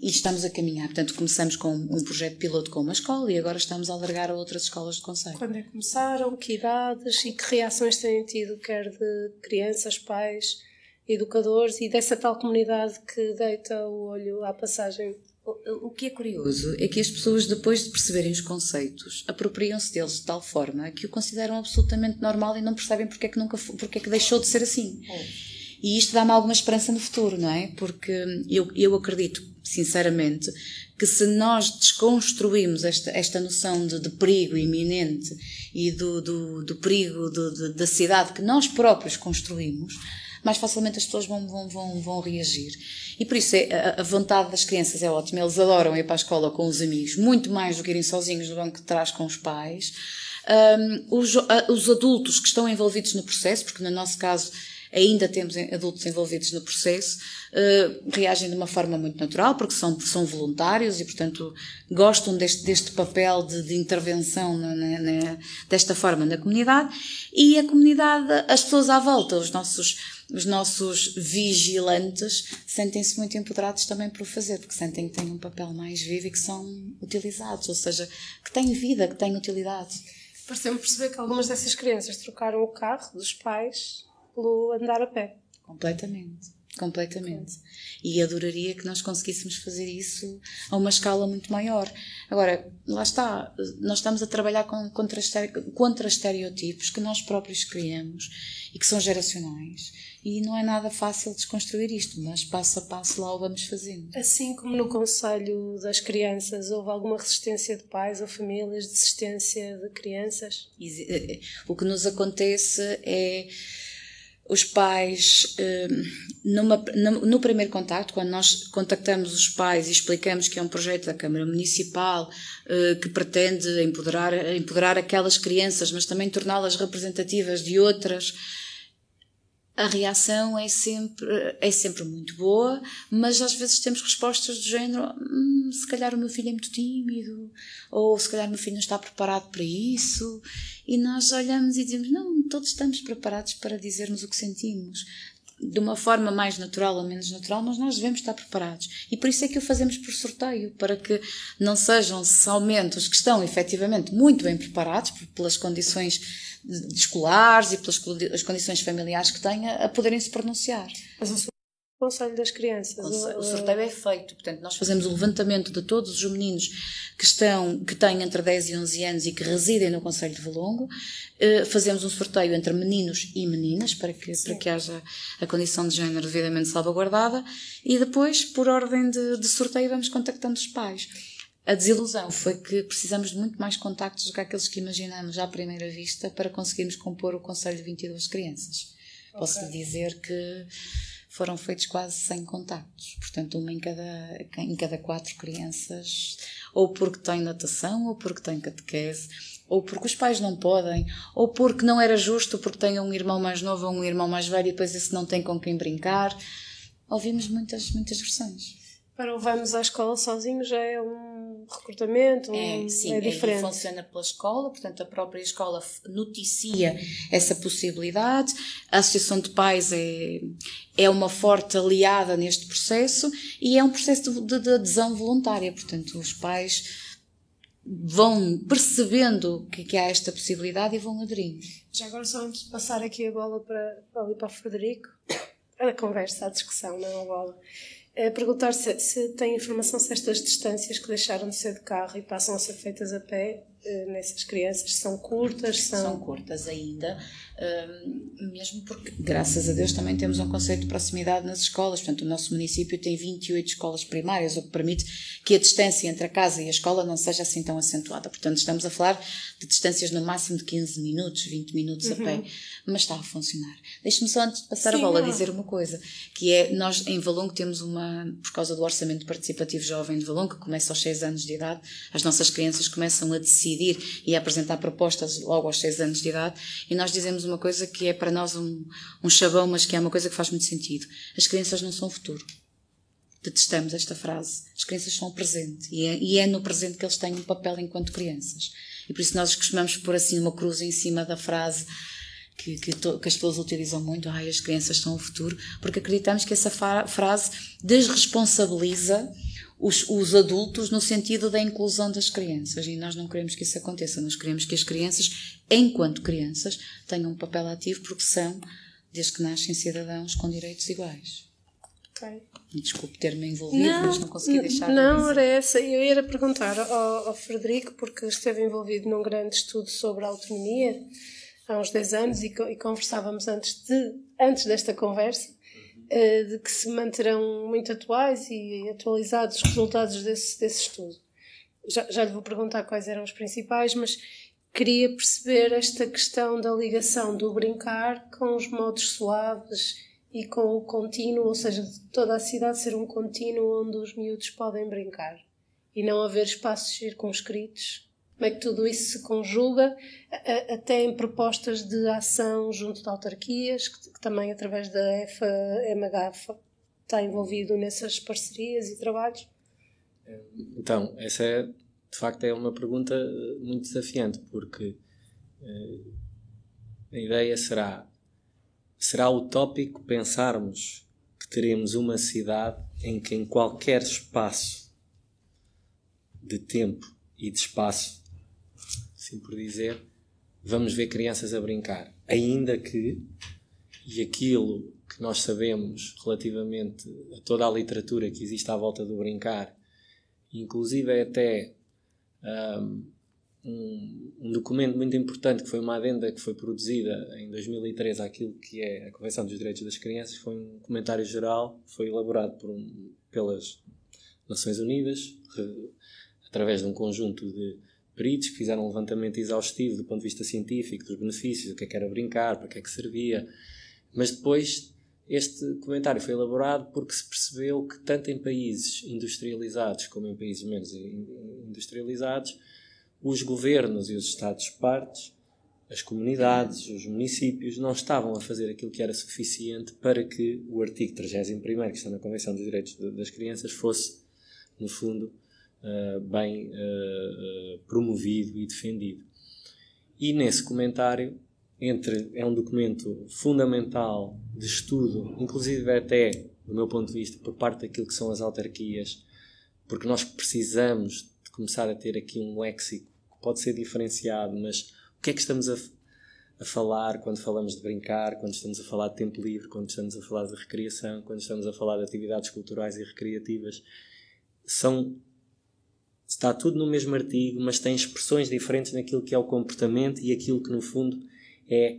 E estamos a caminhar. Portanto, começamos com um projeto piloto com uma escola e agora estamos a alargar a outras escolas de conselho. Quando é que começaram? Que idades e que reações têm tido, quer de crianças, pais, educadores e dessa tal comunidade que deita o olho à passagem o que é curioso é que as pessoas, depois de perceberem os conceitos, apropriam-se deles de tal forma que o consideram absolutamente normal e não percebem porque é que, nunca, porque é que deixou de ser assim. É. E isto dá-me alguma esperança no futuro, não é? Porque eu, eu acredito, sinceramente, que se nós desconstruímos esta, esta noção de, de perigo iminente e do, do, do perigo do, de, da cidade que nós próprios construímos, mais facilmente as pessoas vão, vão, vão, vão reagir. E por isso é, a, vontade das crianças é ótima. Eles adoram ir para a escola com os amigos, muito mais do que irem sozinhos no banco de trás com os pais. Um, os, os adultos que estão envolvidos no processo, porque no nosso caso ainda temos adultos envolvidos no processo, uh, reagem de uma forma muito natural, porque são, são voluntários e, portanto, gostam deste, deste papel de, de intervenção na, na, desta forma na comunidade. E a comunidade, as pessoas à volta, os nossos os nossos vigilantes sentem-se muito empoderados também por o fazer, porque sentem que têm um papel mais vivo e que são utilizados, ou seja, que têm vida, que têm utilidade. Pareceu-me perceber que algumas dessas crianças trocaram o carro dos pais pelo andar a pé. Completamente. Completamente. E adoraria que nós conseguíssemos fazer isso a uma escala muito maior. Agora, lá está, nós estamos a trabalhar com, contra, contra estereotipos que nós próprios criamos e que são geracionais e não é nada fácil desconstruir isto, mas passo a passo lá o vamos fazendo. Assim como no Conselho das Crianças, houve alguma resistência de pais ou famílias, desistência de crianças? Eh, o que nos acontece é os pais, hum, numa, no primeiro contacto, quando nós contactamos os pais e explicamos que é um projeto da Câmara Municipal eh, que pretende empoderar, empoderar aquelas crianças, mas também torná-las representativas de outras, a reação é sempre, é sempre muito boa, mas às vezes temos respostas do género: hum, se calhar o meu filho é muito tímido, ou se calhar o meu filho não está preparado para isso. E nós olhamos e dizemos: não, todos estamos preparados para dizermos o que sentimos. De uma forma mais natural ou menos natural, mas nós devemos estar preparados. E por isso é que o fazemos por sorteio, para que não sejam somente os que estão efetivamente muito bem preparados, pelas condições escolares e pelas condições familiares que têm, a poderem se pronunciar. Mas Conselho das Crianças. O sorteio é feito, portanto, nós fazemos o levantamento de todos os meninos que estão, que têm entre 10 e 11 anos e que residem no Conselho de Valongo. Uh, fazemos um sorteio entre meninos e meninas para que, para que haja a condição de género devidamente salvaguardada e depois, por ordem de, de sorteio, vamos contactando os pais. A desilusão foi que precisamos de muito mais contactos do que aqueles que imaginamos à primeira vista para conseguirmos compor o Conselho de 22 crianças. Okay. Posso lhe dizer que foram feitos quase 100 contactos. Portanto, uma em cada, em cada quatro crianças, ou porque tem natação, ou porque tem catequese, ou porque os pais não podem, ou porque não era justo porque tem um irmão mais novo ou um irmão mais velho e depois esse não tem com quem brincar. Ouvimos muitas, muitas versões. Para o vamos à escola sozinho já é um recrutamento, um, é, sim, é diferente. É, funciona pela escola, portanto a própria escola noticia essa possibilidade. A Associação de Pais é, é uma forte aliada neste processo e é um processo de, de adesão voluntária, portanto os pais vão percebendo que, que há esta possibilidade e vão aderindo. Já agora só antes de passar aqui a bola para, ali para o Frederico, <coughs> a conversa, a discussão, não a bola é perguntar se, se tem informação se estas distâncias que deixaram de ser de carro e passam a ser feitas a pé nessas crianças são curtas? São, são curtas ainda, mesmo porque, graças a Deus, também temos um conceito de proximidade nas escolas. Portanto, o nosso município tem 28 escolas primárias, o que permite que a distância entre a casa e a escola não seja assim tão acentuada. Portanto, estamos a falar de distâncias no máximo de 15 minutos, 20 minutos uhum. a pé, mas está a funcionar. Deixe-me só, antes de passar Sim, a bola, não. dizer uma coisa, que é, nós em Valongo temos uma, por causa do Orçamento Participativo Jovem de Valongo, que começa aos 6 anos de idade, as nossas crianças começam a decidir e a apresentar propostas logo aos 6 anos de idade, e nós dizemos uma coisa que é para nós um, um chavão, mas que é uma coisa que faz muito sentido. As crianças não são o futuro. Detestamos esta frase. As crianças são o presente. E é, e é no presente que eles têm um papel enquanto crianças. E por isso nós costumamos pôr assim uma cruz em cima da frase que, que, to, que, as pessoas utilizam muito, ai, as crianças são o futuro, porque acreditamos que essa frase desresponsabiliza os, os adultos no sentido da inclusão das crianças. E nós não queremos que isso aconteça. Nós queremos que as crianças, enquanto crianças, tenham um papel ativo porque são, desde que nascem, cidadãos com direitos iguais. Ok. Desculpe ter-me envolvido, não, mas não consegui deixar Não, era essa. Eu ia perguntar ao, ao Frederico, porque esteve envolvido num grande estudo sobre autonomia há uns 10 anos e, e conversávamos antes, de, antes desta conversa de que se manterão muito atuais e atualizados os resultados desse, desse estudo. Já, já lhe vou perguntar quais eram os principais, mas queria perceber esta questão da ligação do brincar com os modos suaves e com o contínuo, ou seja, toda a cidade ser um contínuo onde os miúdos podem brincar e não haver espaços circunscritos como é que tudo isso se conjuga, até em propostas de ação junto de autarquias, que, também através da FMH está envolvido nessas parcerias e trabalhos? Então, essa é, de facto é uma pergunta eh, muito desafiante, porque eh, a ideia será será utópico pensarmos que teremos uma cidade em que em qualquer espaço de tempo e de espaço assim por dizer, vamos ver crianças a brincar. Ainda que, e aquilo que nós sabemos relativamente a toda a literatura que existe à volta do brincar, inclusive é até um, um, documento muito importante que foi uma adenda que foi produzida em 2013 àquilo que é a Convenção dos Direitos das Crianças, foi um comentário geral, foi elaborado por um, pelas Nações Unidas, através de um conjunto de peritos que fizeram um levantamento exaustivo do ponto de vista científico dos benefícios, o que é que era brincar, para que é que servia. Mas depois este comentário foi elaborado porque se percebeu que tanto em países industrializados como em países menos industrializados, os governos e os estados-partes, as comunidades, os municípios, não estavam a fazer aquilo que era suficiente para que o artigo 31 que está na Convenção dos Direitos das Crianças fosse, no fundo, uh, bem uh, promovido e defendido. E nesse comentário entre é um documento fundamental de estudo, inclusive até, do meu ponto de vista, por parte daquilo que são as autarquias, porque nós precisamos de começar a ter aqui um léxico que pode ser diferenciado, mas o que é que estamos a, a falar quando falamos de brincar, quando estamos a falar de tempo livre, quando estamos a falar de recreação, quando estamos a falar de atividades culturais e recreativas? São está tudo no mesmo artigo, mas tem expressões diferentes naquilo que é o comportamento e aquilo que no fundo é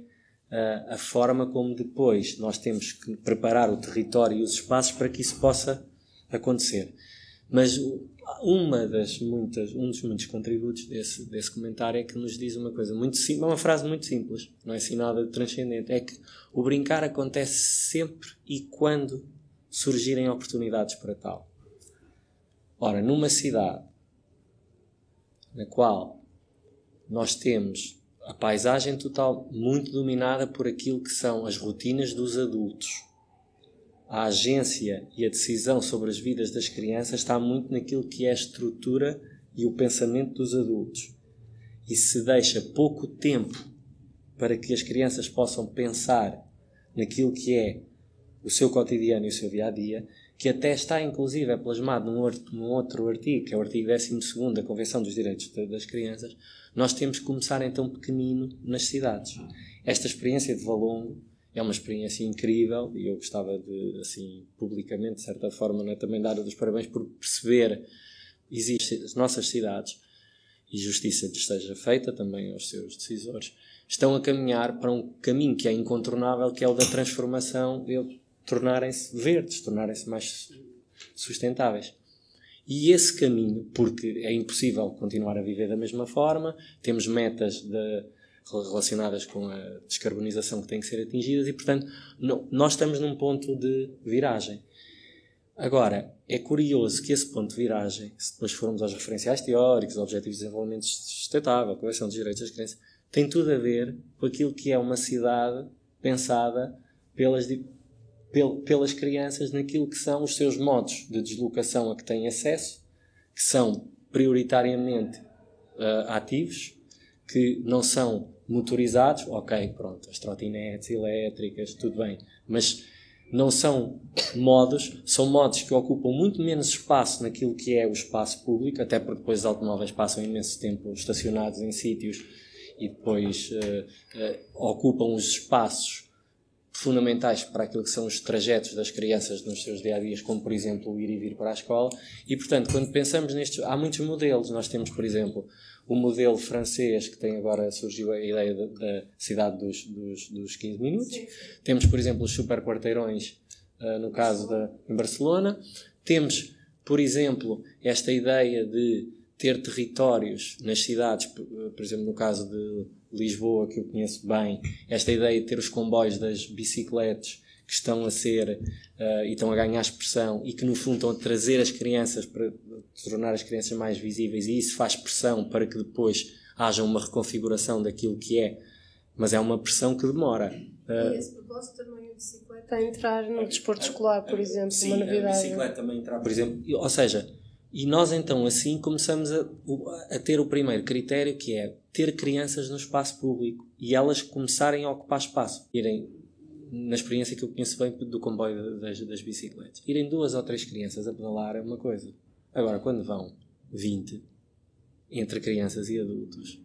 uh, a forma como depois nós temos que preparar o território e os espaços para que isso possa acontecer. Mas uma das muitas, um dos muitos contributos desse, desse comentário é que nos diz uma coisa muito simples, uma frase muito simples, não é assim nada de transcendente, é que o brincar acontece sempre e quando surgirem oportunidades para tal. Ora, numa cidade na qual nós temos a paisagem total muito dominada por aquilo que são as rotinas dos adultos. A agência e a decisão sobre as vidas das crianças está muito naquilo que é a estrutura e o pensamento dos adultos. E se deixa pouco tempo para que as crianças possam pensar naquilo que é o seu cotidiano e o seu dia a dia, que até está inclusive é plasmado num, num outro artigo, que é o artigo 12 da Convenção dos Direitos das Crianças, nós temos que começar então pequenino nas cidades. Esta experiência de Valongo é uma experiência incrível e eu gostava de, assim, publicamente, de certa forma, né, também dar os parabéns por perceber existem as nossas cidades e justiça lhes seja feita também aos seus decisores, estão a caminhar para um caminho que é incontornável, que é o da transformação, de tornarem-se verdes, tornarem-se mais sustentáveis. E esse caminho, porque é impossível continuar a viver da mesma forma, temos metas de, relacionadas com a descarbonização que têm que ser atingidas e, portanto, não, nós estamos num ponto de viragem. Agora, é curioso que esse ponto de viragem, se depois formos aos referenciais teóricos, Objetivos de Desenvolvimento Sustentável, Convenção dos Direitos das Crianças, tem tudo a ver com aquilo que é uma cidade pensada pelas, pelas crianças naquilo que são os seus modos de deslocação a que têm acesso, que são prioritariamente uh, ativos, que não são motorizados, ok, pronto, as trotinetes elétricas, tudo bem, mas não são modos, são modos que ocupam muito menos espaço naquilo que é o espaço público, até porque depois os automóveis passam imenso tempo estacionados em sítios e depois uh, uh, ocupam os espaços fundamentais para aquilo que são os trajetos das crianças nos seus dia a dias, como por exemplo o ir e vir para a escola. E portanto, quando pensamos nestes, há muitos modelos. Nós temos, por exemplo, o modelo francês, que tem agora surgiu a ideia da, da cidade dos, dos, dos 15 minutos. Sim. Temos, por exemplo, os super quarteirões, uh, no caso da, em Barcelona. Temos, por exemplo, esta ideia de ter territórios nas cidades, por exemplo, no caso de Lisboa, que eu conheço bem, esta ideia de ter os comboios das bicicletas que estão a ser uh, e estão a ganhar expressão e que no fundo estão a trazer as crianças para tornar as crianças mais visíveis e isso faz pressão para que depois haja uma reconfiguração daquilo que é, mas é uma pressão que demora. Uh, e esse propósito também a bicicleta a entrar no desporto escolar, por exemplo, sim, uma novidade. a bicicleta também entrar, por exemplo, ou seja, e nós então assim começamos a, a ter o primeiro critério que é ter crianças no espaço público e elas começarem a ocupar espaço. Irem, na experiência que eu conheço bem do comboio das, das bicicletas, irem duas ou três crianças a pedalar é uma coisa. Agora, quando vão 20 entre crianças e adultos,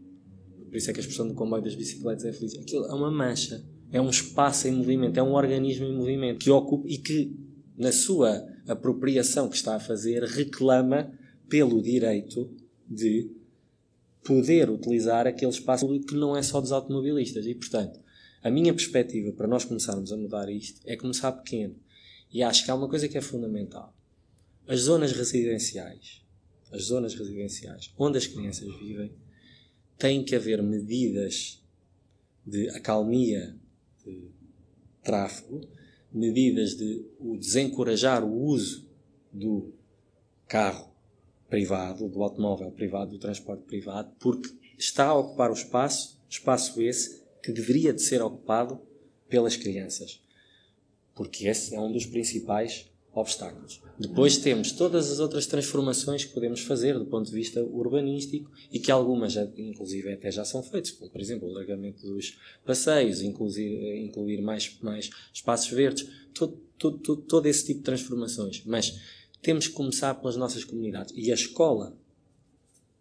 por isso é que a expressão do comboio das bicicletas é feliz. Aquilo é uma mancha, é um espaço em movimento, é um organismo em movimento que ocupa e que, na sua apropriação que está a fazer reclama pelo direito de poder utilizar aquele espaço que não é só dos automobilistas. E, portanto, a minha perspectiva para nós começarmos a mudar isto é começar pequeno. E acho que há uma coisa que é fundamental. As zonas residenciais, as zonas residenciais onde as crianças vivem, têm que haver medidas de acalmia, de tráfego, medidas de o desencorajar o uso do carro privado, do automóvel privado, do transporte privado, porque está a ocupar o espaço, espaço esse que deveria de ser ocupado pelas crianças. Porque esse é um dos principais obstáculos. Depois temos todas as outras transformações que podemos fazer do ponto de vista urbanístico e que algumas, já, inclusive, até já são feitas, como por exemplo o alargamento dos passeios, incluir, incluir mais, mais espaços verdes, todo, todo, todo, todo esse tipo de transformações. Mas temos que começar pelas nossas comunidades. E a escola,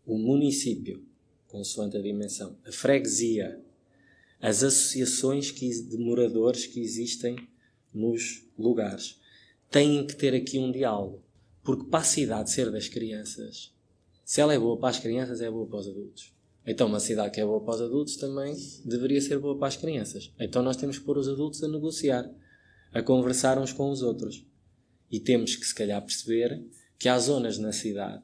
o município, consoante a dimensão, a freguesia, as associações que, de moradores que existem nos lugares têm que ter aqui um diálogo. Porque para a cidade ser das crianças, se ela é boa para as crianças, é boa para os adultos. Então, uma cidade que é boa para os adultos também deveria ser boa para as crianças. Então, nós temos que pôr os adultos a negociar, a conversar uns com os outros. E temos que, se calhar, perceber que há zonas na cidade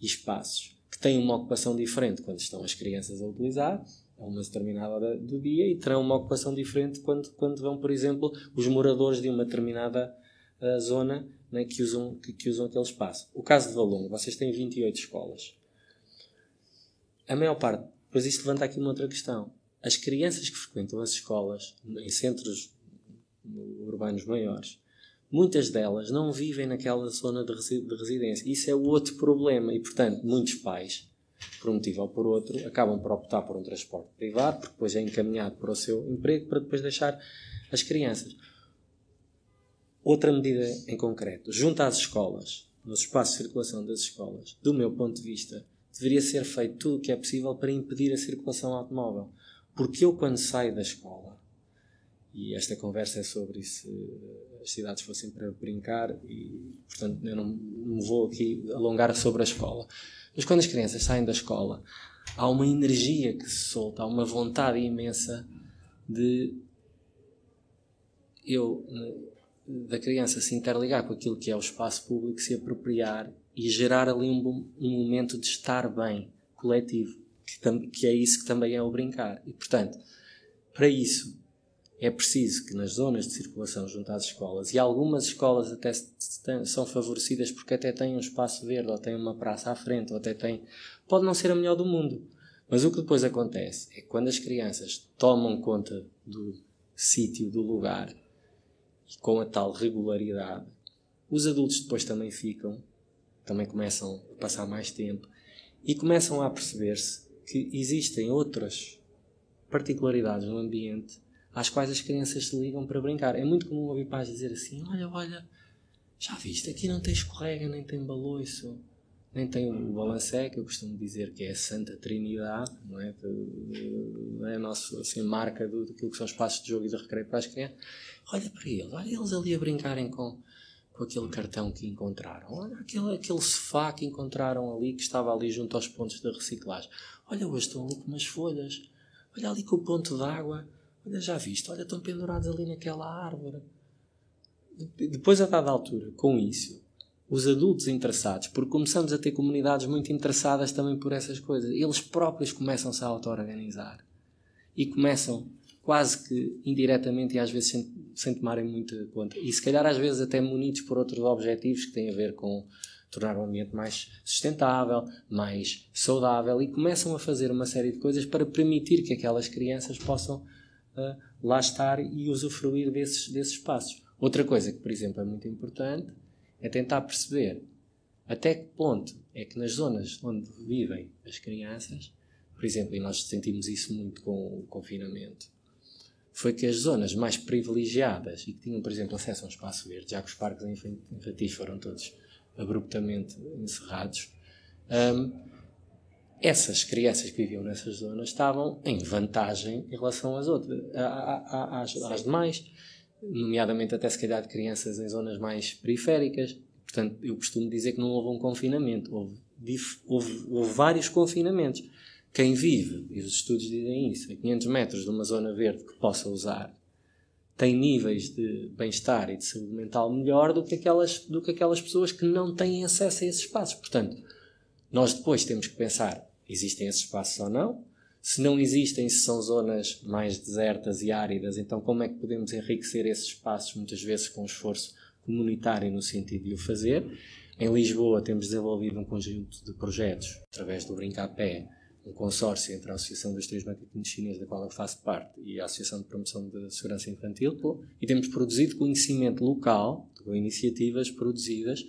e espaços que têm uma ocupação diferente quando estão as crianças a utilizar, a uma determinada hora do dia, e terão uma ocupação diferente quando, quando vão, por exemplo, os moradores de uma determinada a zona né, que, usam, que, que, usam aquele espaço. O caso de Valongo, vocês têm 28 escolas. A maior parte, depois isto levanta aqui uma outra questão. As crianças que frequentam as escolas em centros urbanos maiores, muitas delas não vivem naquela zona de, residência. Isso é outro problema e, portanto, muitos pais, por um motivo ou por outro, acabam por optar por um transporte privado, porque depois é encaminhado para o seu emprego, para depois deixar as crianças. Outra medida em concreto, junto às escolas, nos espaços de circulação das escolas, do meu ponto de vista, deveria ser feito tudo o que é possível para impedir a circulação automóvel. Porque eu, quando saio da escola, e esta conversa é sobre se as cidades fossem para brincar, e portanto eu não, não vou aqui alongar sobre a escola, mas quando as crianças saem da escola, há uma energia que se solta, há uma vontade imensa de eu da criança se interligar com aquilo que é o espaço público, se apropriar e gerar ali um, um momento de estar bem, coletivo, que, que é isso que também é o brincar. E, portanto, para isso é preciso que nas zonas de circulação junto às escolas, e algumas escolas até são favorecidas porque até têm um espaço verde, ou têm uma praça à frente, ou até têm. Pode não ser a melhor do mundo, mas o que depois acontece é que quando as crianças tomam conta do sítio, do lugar, e com a tal regularidade, os adultos depois também ficam, também começam a passar mais tempo e começam a perceber-se que existem outras particularidades no ambiente às quais as crianças se ligam para brincar. É muito comum ouvir pais dizer assim: Olha, olha, já viste, aqui não tem escorrega, nem tem baloiço, nem tem o balancé, que eu costumo dizer que é a Santa Trinidade, não é? é a nossa assim, marca do, daquilo que são espaços de jogo e de recreio para as crianças. Olha para eles, olha eles ali a brincarem com, com aquele cartão que encontraram. Olha aquele, aquele sofá que encontraram ali, que estava ali junto aos pontos da reciclagem. Olha, hoje estão ali com umas folhas. Olha ali com o ponto d'água. Olha, já viste? Olha, estão pendurados ali naquela árvore. Depois, a dada altura, com isso, os adultos interessados, porque começamos a ter comunidades muito interessadas também por essas coisas, eles próprios começam-se a auto-organizar e começam quase que indiretamente e às vezes sem, sem tomarem muita conta. E se calhar às vezes até munidos por outros objetivos que têm a ver com tornar o ambiente mais sustentável, mais saudável e começam a fazer uma série de coisas para permitir que aquelas crianças possam uh, lá estar e usufruir desses, desses espaços. Outra coisa que, por exemplo, é muito importante é tentar perceber até que ponto é que nas zonas onde vivem as crianças, por exemplo, e nós sentimos isso muito com o confinamento, foi que as zonas mais privilegiadas e que tinham, por exemplo, acesso a um espaço verde, já que os parques infantis foram todos abruptamente encerrados, um, essas crianças que viviam nessas zonas estavam em vantagem em relação às outras, às, às demais, nomeadamente até se calhar de crianças em zonas mais periféricas. Portanto, eu costumo dizer que não houve um confinamento, houve, houve, houve vários confinamentos quem vive, e os estudos dizem isso, a 500 metros de uma zona verde que possa usar, tem níveis de bem-estar e de saúde mental melhor do que, aquelas, do que aquelas pessoas que não têm acesso a esses espaços. Portanto, nós depois temos que pensar: existem esses espaços ou não? Se não existem, se são zonas mais desertas e áridas, então como é que podemos enriquecer esses espaços, muitas vezes com esforço comunitário no sentido de o fazer? Em Lisboa temos desenvolvido um conjunto de projetos, através do Brinca a Pé, um consórcio entre a Associação dos Três Marítimos Chineses, da qual eu faço parte, e a Associação de Promoção da Segurança Infantil, e temos produzido conhecimento local, com iniciativas produzidas,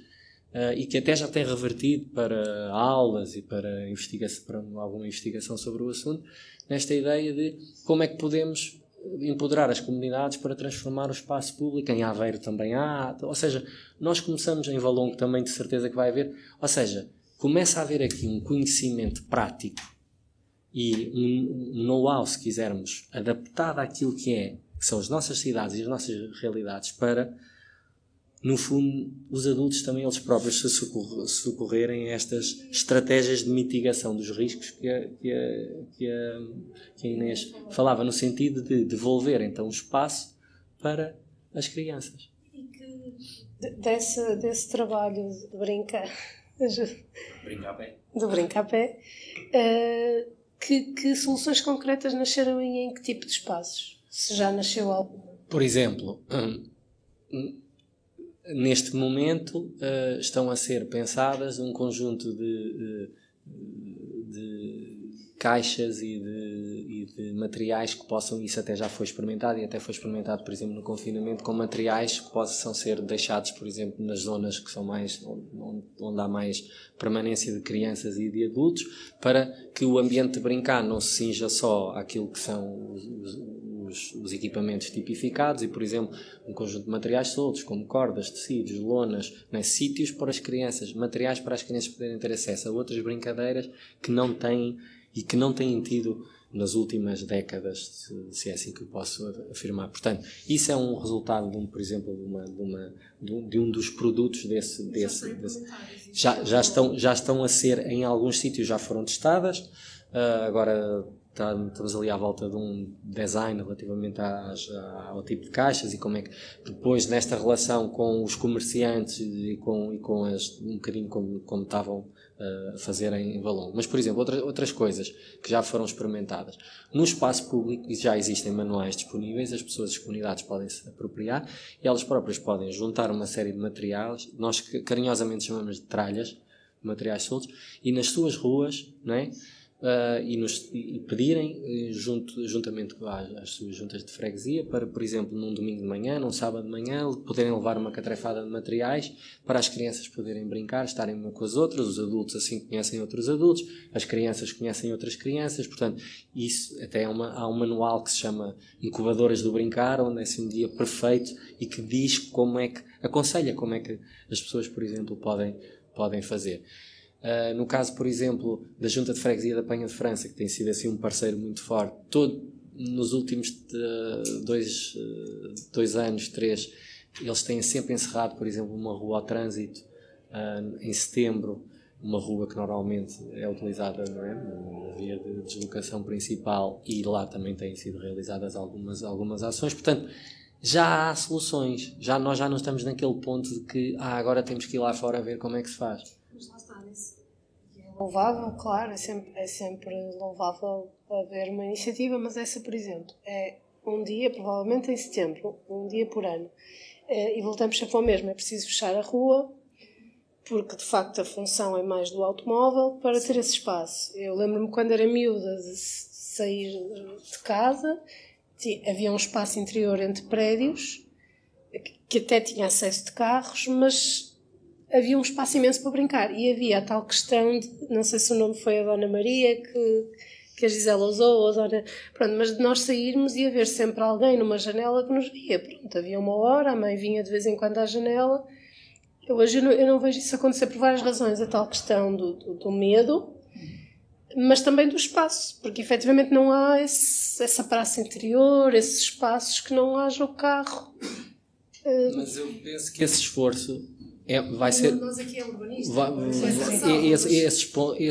uh, e que até já tem revertido para aulas e para, investigação, para alguma investigação sobre o assunto, nesta ideia de como é que podemos empoderar as comunidades para transformar o espaço público. Em Aveiro também há. Ou seja, nós começamos em Valongo também, de certeza que vai haver. Ou seja, começa a haver aqui um conhecimento prático e um know-how, se quisermos, adaptado àquilo que é, que são as nossas cidades e as nossas realidades para no fundo, os adultos também eles próprios se socorrerem a estas estratégias de mitigação dos riscos que a, que a, que a, que a Inês falava, no sentido de devolver então o espaço para as crianças. E que desse, desse trabalho de brincar, brincar a pé, de brincar a pé uh, que, que soluções concretas nasceram e em que tipo de espaços? Se já nasceu algo? Por exemplo, hum, neste momento uh, estão a ser pensadas um conjunto de, de, de caixas e de, e de, materiais que possam, isso até já foi experimentado e até foi experimentado, por exemplo, no confinamento, com materiais que possam ser deixados, por exemplo, nas zonas que são mais, onde, onde há mais permanência de crianças e de adultos, para que o ambiente de brincar não se cinja só àquilo que são os, os, os equipamentos tipificados e, por exemplo, um conjunto de materiais soltos, como cordas, tecidos, lonas, né, sítios para as crianças, materiais para as crianças poderem ter acesso a outras brincadeiras que não têm e que não têm tido nas últimas décadas, se é assim que eu posso afirmar. Portanto, isso é um resultado, de um, por exemplo, de, uma, de, uma, de um dos produtos desse. desse, desse já, já, estão, já estão a ser, em alguns sítios já foram testadas, uh, agora estamos ali à volta de um design relativamente às, ao tipo de caixas e como é que depois nesta relação com os comerciantes e com, e com as, um bocadinho como, como estavam uh, a fazer em Valongo. Mas, por exemplo, outras, outras coisas que já foram experimentadas. No espaço público já existem manuais disponíveis, as pessoas, as comunidades podem se apropriar e elas próprias podem juntar uma série de materiais, nós carinhosamente chamamos de tralhas, materiais soltos, e nas suas ruas, não é? Uh, e, nos, e, pedirem, eh, junto, juntamente as, as, suas juntas de freguesia, para, por exemplo, num domingo de manhã, num sábado de manhã, poderem levar uma catrefada de materiais para as crianças poderem brincar, estarem uma com as outras, os adultos assim conhecem outros adultos, as crianças conhecem outras crianças, portanto, isso até é uma, há um manual que se chama Incubadoras do Brincar, onde é assim um dia perfeito e que diz como é que, aconselha como é que as pessoas, por exemplo, podem, podem fazer. Uh, no caso, por exemplo, da Junta de Freguesia da Penha de França, que tem sido assim um parceiro muito forte, todo, nos últimos uh, dois, uh, dois anos, três, eles têm sempre encerrado, por exemplo, uma rua ao trânsito em setembro, uma rua que normalmente é utilizada não é? na via de deslocação principal e lá também têm sido realizadas algumas, algumas ações. Portanto, já há soluções, já, nós já não estamos naquele ponto de que ah, agora temos que ir lá fora ver como é que se faz louvável, claro, é sempre, é sempre louvável haver uma iniciativa, mas essa, por exemplo, é um dia, provavelmente em setembro, um dia por ano. É, e voltamos sempre ao mesmo: é preciso fechar a rua, porque de facto a função é mais do automóvel para ter esse espaço. Eu lembro-me quando era miúda de sair de casa, havia um espaço interior entre prédios que até tinha acesso de carros, mas havia um espaço imenso para brincar. E havia a tal questão de, não sei se o nome foi a Dona Maria que, que a Gisela usou, ou a Dona. Pronto, mas de nós sairmos e haver sempre alguém numa janela que nos via. Pronto, havia uma hora, a mãe vinha de vez em quando à janela. Eu, hoje eu não, eu não vejo isso acontecer por várias razões. A tal questão do, do, do medo, mas também do espaço, porque efetivamente não há esse, essa praça interior, esses espaços que não haja o carro. Mas eu penso que esse esforço é, vai ser. Nós aqui é urbanista. Vai, vai, esse, esse, esse,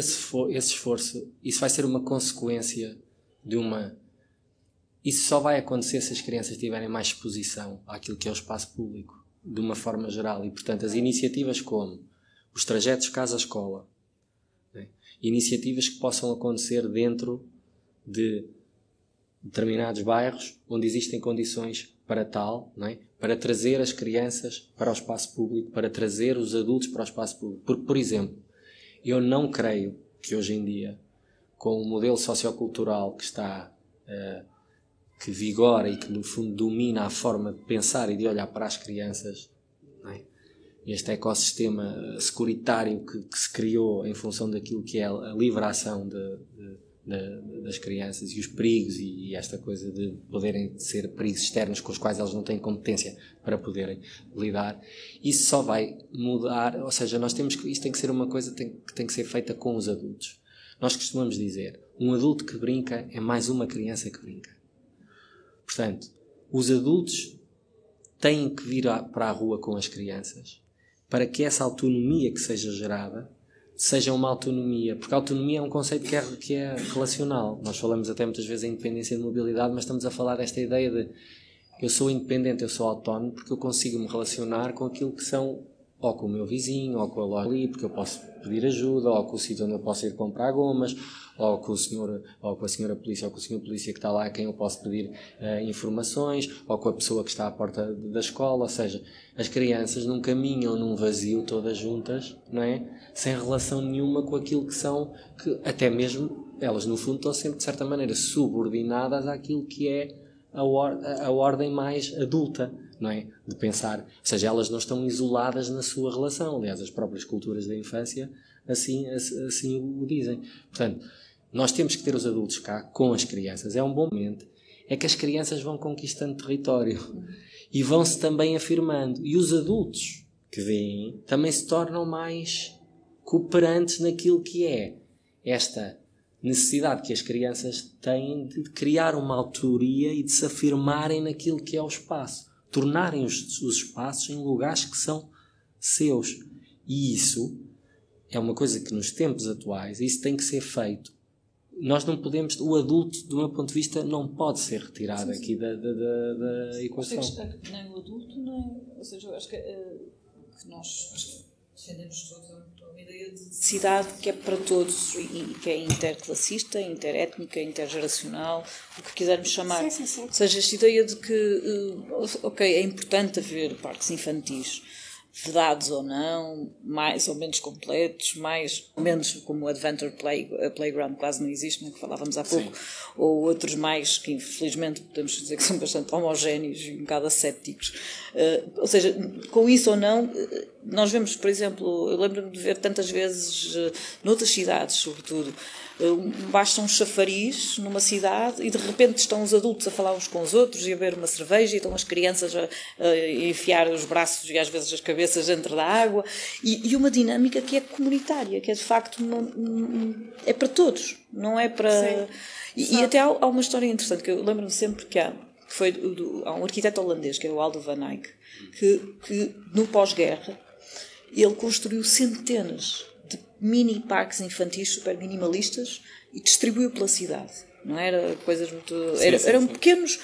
esse esforço, isso vai ser uma consequência de uma. Isso só vai acontecer se as crianças tiverem mais exposição àquilo que é o espaço público, de uma forma geral. E, portanto, as iniciativas como os trajetos casa-escola, né? iniciativas que possam acontecer dentro de determinados bairros onde existem condições para tal, não é? Para trazer as crianças para o espaço público, para trazer os adultos para o espaço público. Porque, por exemplo, eu não creio que hoje em dia com o modelo sociocultural que está, uh, que vigora e que no fundo domina a forma de pensar e de olhar para as crianças, é? este ecossistema securitário que, que, se criou em função daquilo que é a livre ação de, de das crianças e os perigos e, esta coisa de poderem ser perigos externos com os quais elas não têm competência para poderem lidar, isso só vai mudar, ou seja, nós temos que, isto tem que ser uma coisa tem, que tem que ser feita com os adultos. Nós costumamos dizer, um adulto que brinca é mais uma criança que brinca. Portanto, os adultos têm que vir para a rua com as crianças para que essa autonomia que seja gerada seja uma autonomia, porque autonomia é um conceito que é, que é relacional. Nós falamos até muitas vezes em independência de mobilidade, mas estamos a falar desta ideia de eu sou independente, eu sou autónomo, porque eu consigo me relacionar com aquilo que são ou com o meu vizinho, ou com a loja ali, porque eu posso pedir ajuda, ou com o sítio onde eu posso ir comprar gomas, ou com o senhor, ou com a senhora polícia, ou com o senhor polícia que está lá a quem eu posso pedir uh, informações, ou com a pessoa que está à porta da escola, ou seja, as crianças não caminham num vazio todas juntas, não é? Sem relação nenhuma com aquilo que são, que até mesmo elas no fundo estão sempre de certa maneira subordinadas àquilo que é a, or a ordem mais adulta não é? De pensar, ou seja, elas não estão isoladas na sua relação. Aliás, as próprias culturas da infância assim, assim o dizem. Portanto, nós temos que ter os adultos cá com as crianças. É um bom momento. É que as crianças vão conquistando território <laughs> e vão-se também afirmando. E os adultos que vêm também se tornam mais cooperantes naquilo que é esta necessidade que as crianças têm de criar uma autoria e de se afirmarem naquilo que é o espaço tornarem os, os espaços em lugares que são seus. E isso é uma coisa que nos tempos atuais isso tem que ser feito. Nós não podemos, o adulto, do meu ponto de vista, não pode ser retirado sim, sim. aqui da, da, da, da equação. Nem o adulto, nem. Ou seja, eu acho que, uh, que nós defendemos todos uma ideia de cidade que é para todos e que é interclassista, interétnica, intergeracional, o que quisermos chamar. Sim, sim, sim. Ou seja, esta ideia de que, eh, ok, é importante haver parques infantis, vedados ou não, mais ou menos completos, mais ou menos como o Adventure Play, Playground quase não existe, não é que falávamos há pouco, Sim. ou outros mais que infelizmente podemos dizer que são bastante homogéneos e um bocado ascéticos. Uh, ou seja, com isso ou não, uh, nós vemos, por exemplo, eu lembro-me de ver tantas vezes, uh, noutras cidades sobretudo, basta um chafariz numa cidade e de repente estão os adultos a falar uns com os outros e a beber uma cerveja e estão as crianças a, a enfiar os braços e às vezes as cabeças dentro da água e, e uma dinâmica que é comunitária, que é de facto uma, um, é para todos, não é para. E, e, até há, há, uma história interessante que eu lembro-me sempre que há, que foi do, há um arquiteto holandês que é o Aldo van Eyck que, que no pós-guerra ele construiu centenas mini parques infantis super minimalistas e distribuiu pela cidade. Não era coisas muito. Era, sim, eram sim. pequenos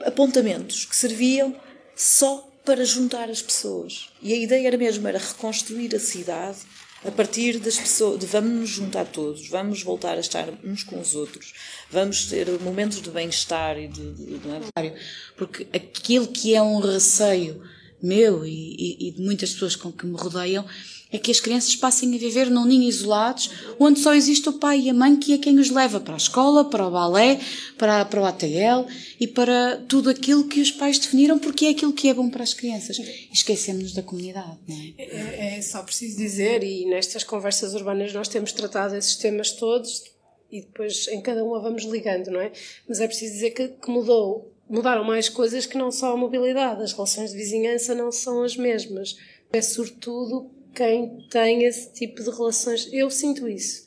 apontamentos que serviam só para juntar as pessoas. E a ideia era mesmo era reconstruir a cidade a partir das pessoas, de vamos nos juntar todos, vamos voltar a estar uns com os outros, vamos ter momentos de bem-estar e de, de, de, é? Porque aquilo que é um receio meu e, e, e de muitas pessoas com que me rodeiam é que as crianças passem a viver num ninho isolados, onde só existe o pai e a mãe que é quem os leva para a escola, para o balé, para, para o ATL e para tudo aquilo que os pais definiram porque é aquilo que é bom para as crianças. Esquecemos-nos da comunidade, não é? é? É só preciso dizer, e nestas conversas urbanas nós temos tratado esses temas todos e depois em cada uma vamos ligando, não é? Mas é preciso dizer que, que mudou mudaram mais coisas que não só a mobilidade. As relações de vizinhança não são as mesmas. É sobretudo quem tem esse tipo de relações. Eu sinto isso.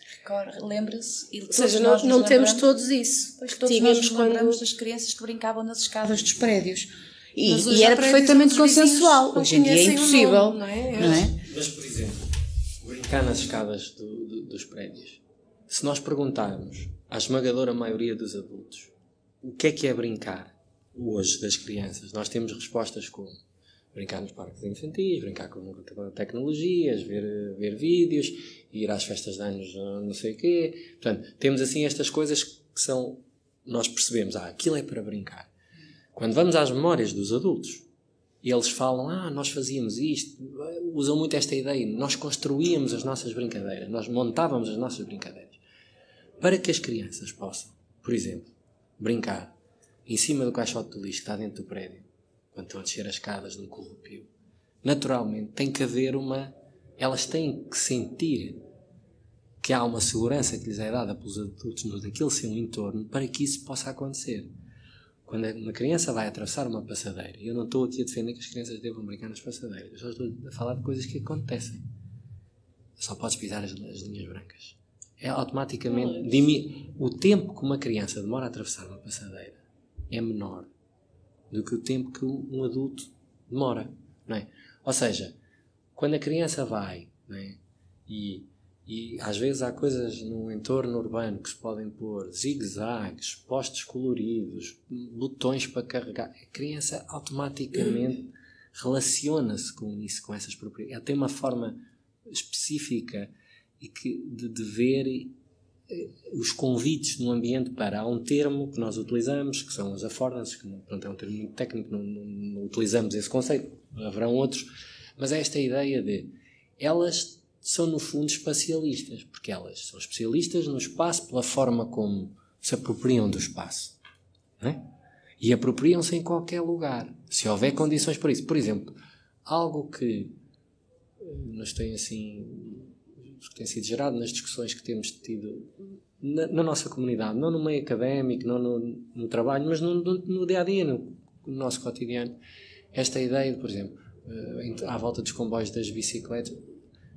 Lembra-se. Ou seja, não, não temos todos isso. Pois todos Tínhamos nós nos lembramos quando... das crianças que brincavam nas escadas dos prédios. E, e era perfeitamente consensual. Hoje em dia é impossível. Nome, não, é? não é? Mas, por exemplo, brincar nas escadas do, do, dos prédios. Se nós perguntarmos à esmagadora maioria dos adultos o que é que é brincar hoje das crianças, nós temos respostas como brincar nos parques infantis, brincar com tecnologias, ver, ver vídeos, ir às festas de anos, não sei o quê. Portanto, temos assim estas coisas que são. Nós percebemos, ah, aquilo é para brincar. Quando vamos às memórias dos adultos, eles falam, ah, nós fazíamos isto, usam muito esta ideia, nós construíamos as nossas brincadeiras, nós montávamos as nossas brincadeiras. para que as crianças possam, por exemplo, brincar em cima do caixote do lixo que está dentro do prédio, quando estão a descer as escadas de um corrupio, naturalmente tem que haver uma. Elas têm que sentir que há uma segurança que lhes é dada pelos adultos naquele seu entorno para que isso possa acontecer. Quando uma criança vai atravessar uma passadeira, eu não estou aqui a defender que as crianças devam brincar nas passadeiras, eu só estou a falar de coisas que acontecem. Só podes pisar as, as linhas brancas. É automaticamente. Dimi, o tempo que uma criança demora a atravessar uma passadeira é menor do que o tempo que um adulto demora. Não é? Ou seja, quando a criança vai é? e e às vezes há coisas no entorno urbano que se podem pôr, zigue-zagues, postes coloridos, botões para carregar. A criança automaticamente relaciona-se com isso, com essas propriedades. Ela tem uma forma específica e que, de, de ver eh, os convites no ambiente para. Há um termo que nós utilizamos, que são os affordances, que pronto, é um termo muito técnico, não, não, não utilizamos esse conceito, haverão outros, mas é esta ideia de elas são no fundo espacialistas, porque elas são especialistas no espaço pela forma como se apropriam do espaço. É? E apropriam-se em qualquer lugar, se houver condições para isso. Por exemplo, algo que eh, nos tem assim que tem sido gerado nas discussões que temos tido na, na nossa comunidade, não no meio académico, não no, no trabalho, mas no, no, no, dia a dia, no, no nosso cotidiano. Esta ideia de, por exemplo, uh, à volta dos comboios das bicicletas,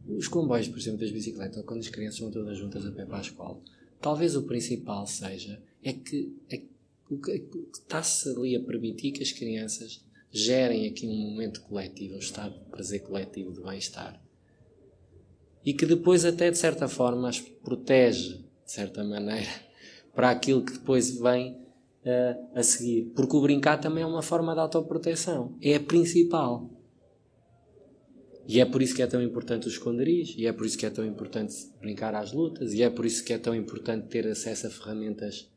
os comboios, por exemplo, das bicicletas, quando as crianças vão todas juntas a pé para a escola, talvez o principal seja é que, é, que está-se ali a permitir que as crianças gerem aqui um momento coletivo, um estado de prazer coletivo, de bem-estar. E que depois até, de certa forma, as protege, de certa maneira, <laughs> para aquilo que depois vem uh, a seguir. Porque o brincar também é uma forma de autoproteção. É a principal. E é por isso que é tão importante os esconderijos, e é por isso que é tão importante brincar às lutas, e é por isso que é tão importante ter acesso a ferramentas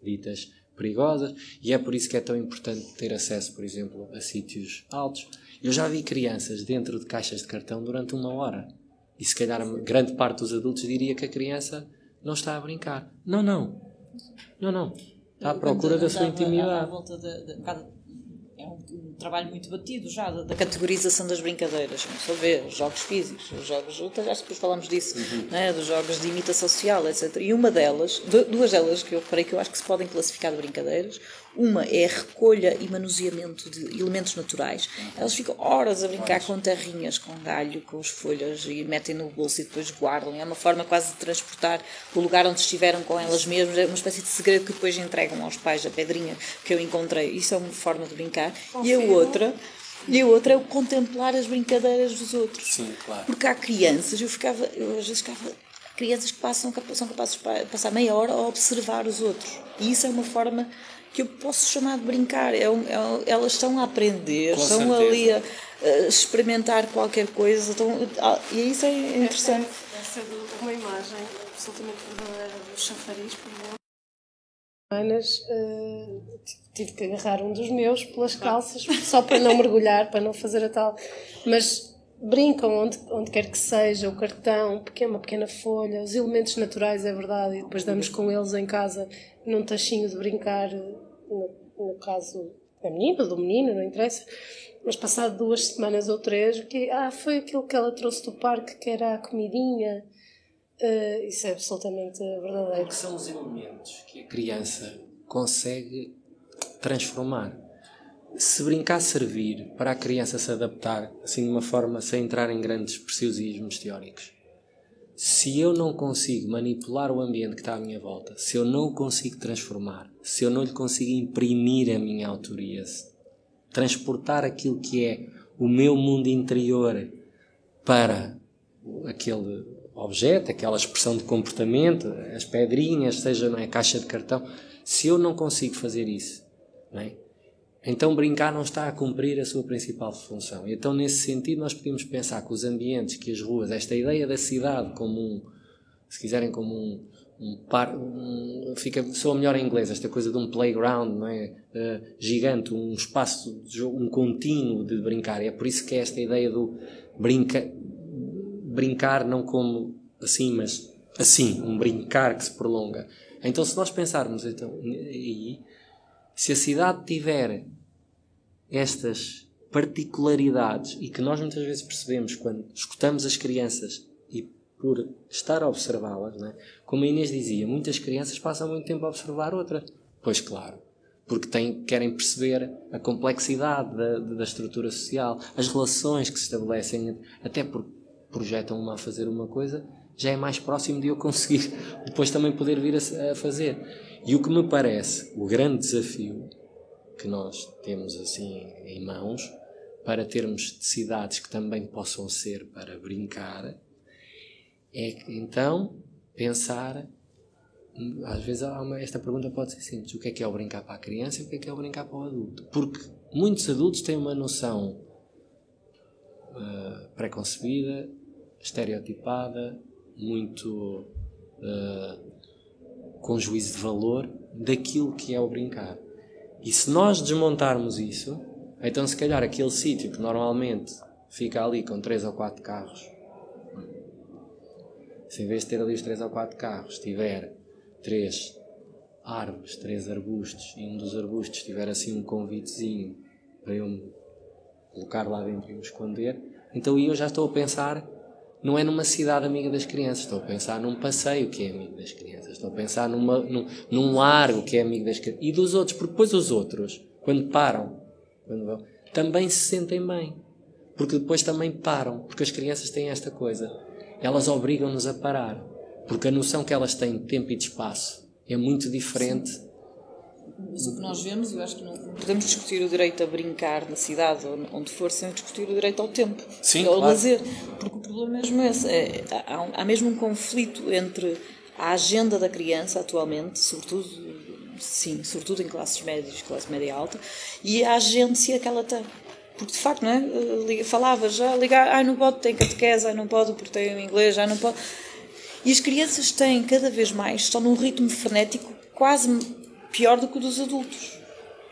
ditas perigosas, e é por isso que é tão importante ter acesso, por exemplo, a sítios altos. Eu já vi crianças dentro de caixas de cartão durante uma hora. E se calhar grande parte dos adultos diria que a criança não está a brincar. Não, não. Não, não. Está à procura da sua intimidade. De, um trabalho muito batido já da, categorização das brincadeiras. Começou a ver os jogos físicos, os jogos acho que depois falamos disso, uhum. né, dos jogos de imitação social, etc. E uma delas, duas delas que eu reparei que eu acho que se podem classificar de brincadeiras, uma é a recolha e manuseamento de elementos naturais. Elas ficam horas a brincar com terrinhas, com galho, com as folhas e metem no bolso e depois guardam. É uma forma quase de transportar o lugar onde estiveram com elas mesmas. É uma espécie de segredo que depois entregam aos pais, a pedrinha que eu encontrei. Isso é uma forma de brincar. E a outra. E a outra é o contemplar as brincadeiras dos outros. Sim, claro. Porque há crianças, eu ficava, eu às vezes ficava, crianças que passam, são capazes de passar meia hora a observar os outros. E isso é uma forma que eu posso chamar de brincar. É, é, elas estão a aprender, Com estão certeza. ali a, a, experimentar qualquer coisa. Estão, ah, e isso é interessante. Essa, essa é uma imagem absolutamente verdadeira do chafariz, por exemplo. Semanas uh, tive que agarrar um dos meus pelas calças, só para não mergulhar, para não fazer a tal. Mas brincam onde, onde quer que seja, o cartão, uma pequena folha, os elementos naturais, é verdade, e depois damos com eles em casa num tachinho de brincar no, no caso da menina do menino, não interessa, mas passado duas semanas ou três, que ah, foi aquilo que ela trouxe do parque, que era a comidinha. Uh, isso é absolutamente verdadeiro. O que são os elementos que a criança consegue transformar? Se brincar servir para a criança se adaptar, assim de uma forma sem entrar em grandes preciosismos teóricos, se eu não consigo manipular o ambiente que está à minha volta, se eu não o consigo transformar, se eu não lhe consigo imprimir a minha autoria, transportar aquilo que é o meu mundo interior para aquele objeto, aquela expressão de comportamento, as pedrinhas, seja na caixa de cartão, se eu não consigo fazer isso, não é? Então brincar não está a cumprir a sua principal função. Então nesse sentido nós podemos pensar que os ambientes, que as ruas, esta ideia da cidade como um, se quiserem como um, um par, um, fica soa melhor em inglês esta coisa de um playground, não é, uh, gigante, um espaço um contínuo de brincar. É por isso que é esta ideia do brinca, brincar não como assim, mas assim, um brincar que se prolonga. Então, se nós pensarmos então, aí, se a cidade tiver estas particularidades e que nós muitas vezes percebemos quando escutamos as crianças e por estar a observá-las, né? como a Inês dizia, muitas crianças passam muito tempo a observar outra. Pois claro, porque têm, querem perceber a complexidade da, da estrutura social, as relações que se estabelecem, até porque projetam uma a fazer uma coisa, já é mais próximo de eu conseguir <laughs> depois também poder vir a, a fazer. E o que me parece o grande desafio que nós temos assim em mãos para termos cidades que também possam ser para brincar é então pensar às vezes esta pergunta pode ser simples o que é que é o brincar para a criança e o que é que é o brincar para o adulto? Porque muitos adultos têm uma noção uh, preconcebida estereotipada muito uh, com juízo de valor daquilo que é o brincar e se nós desmontarmos isso, então se calhar aquele sítio que normalmente fica ali com três ou quatro carros, se em vez de ter ali os três ou quatro carros, tiver três árvores, três arbustos, e um dos arbustos tiver assim um convitezinho para eu me colocar lá dentro e me esconder, então eu já estou a pensar não é numa cidade amiga das crianças, estou a pensar num passeio que é amigo das crianças, estou a pensar numa, num, num largo que é amigo das crianças e dos outros, porque depois os outros, quando param, quando vão, também se sentem bem, porque depois também param, porque as crianças têm esta coisa, elas obrigam-nos a parar, porque a noção que elas têm de tempo e de espaço é muito diferente. Mas o que nós vemos, eu acho que não podemos discutir o direito a brincar na cidade ou onde for sem discutir o direito ao tempo, Sim, ao claro. lazer, porque o problema é mesmo esse. É, há, há mesmo um conflito entre a agenda da criança atualmente, sobretudo, sim, sobretudo em classes médias, classe média alta, e a agência que ela tem. Porque de facto, não é? Falava já, ligar, ai não pode, tem catequese, ai não pode porque tem inglês, ai não pode. E as crianças têm cada vez mais, estão num ritmo frenético quase pior do que o dos adultos.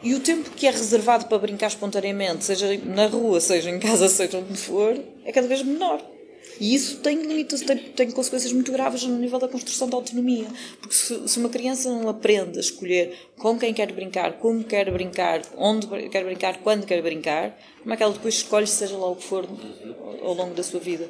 E o tempo que é reservado para brincar espontaneamente, seja na rua, seja em casa, seja onde for, é cada vez menor. E isso tem limites, tem, tem consequências muito graves no nível da construção da autonomia. Porque se, se, uma criança não aprende a escolher com quem quer brincar, como quer brincar, onde quer brincar, quando quer brincar, como é que ela depois escolhe, seja lá o que for, ao longo da sua vida?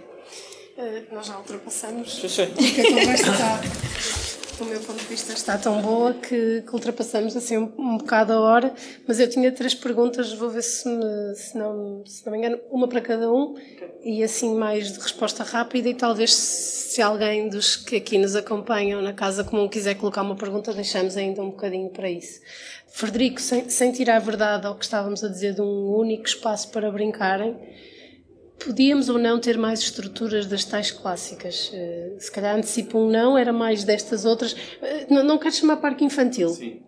Uh, nós já ultrapassamos. Porque a conversa está do meu ponto de vista, está tão boa que, que ultrapassamos assim um, um, bocado a hora. Mas eu tinha três perguntas, vou ver se, me, se, não, se não me engano, uma para cada um e assim mais de resposta rápida. E talvez se alguém dos que aqui nos acompanham na Casa Comum quiser colocar uma pergunta, deixamos ainda um bocadinho para isso. Frederico, sem, sem tirar a verdade ao que estávamos a dizer de um único espaço para brincarem, Podíamos ou não ter mais estruturas das tais clássicas? Eh, se calhar antecipo um não, era mais destas outras. Eh, não, não quero chamar parque infantil. Sim.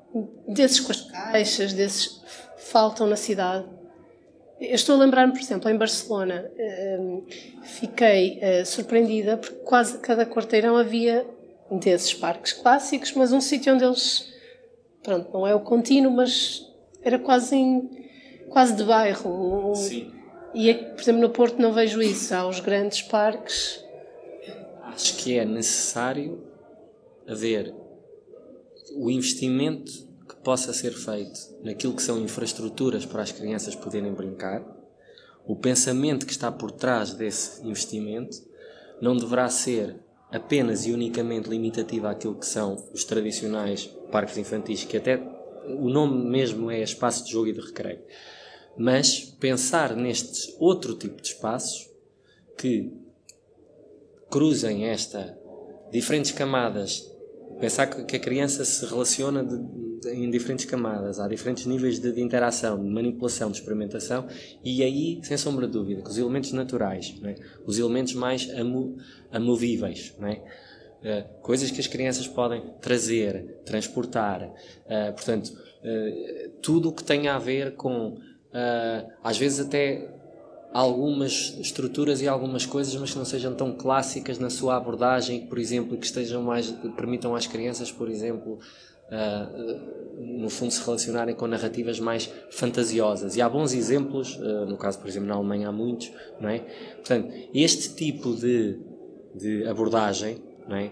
Desses com as caixas, desses faltam na cidade. Eu estou a lembrar-me, por exemplo, em Barcelona, eh, fiquei surpreendida porque quase cada quarteirão havia desses parques clássicos, mas um sítio onde eles, pronto, não é o contínuo, mas era quase em, quase de bairro. Sim. E, por exemplo, no Porto não vejo isso. Há os grandes parques. Acho que é necessário haver o investimento que possa ser feito naquilo que são infraestruturas para as crianças poderem brincar. O pensamento que está por trás desse investimento não deverá ser apenas e unicamente limitativo àquilo que são os tradicionais parques infantis, que até o nome mesmo é espaço de jogo e de recreio mas pensar nestes outro tipo de espaços que cruzem esta diferentes camadas, pensar que a criança se relaciona de, de, em diferentes camadas, há diferentes níveis de, de, interação, de manipulação, de experimentação, e aí, sem sombra de dúvida, que os elementos naturais, é? os elementos mais amo, amovíveis, uh, coisas que as crianças podem trazer, transportar, uh, portanto, uh, tudo o que tem a ver com uh, às vezes até algumas estruturas e algumas coisas, mas que não sejam tão clássicas na sua abordagem, por exemplo, que estejam mais, que permitam às crianças, por exemplo, uh, no fundo se relacionarem com narrativas mais fantasiosas. E há bons exemplos, uh, no caso, por exemplo, na Alemanha há muitos, não é? Portanto, este tipo de, de abordagem, não é?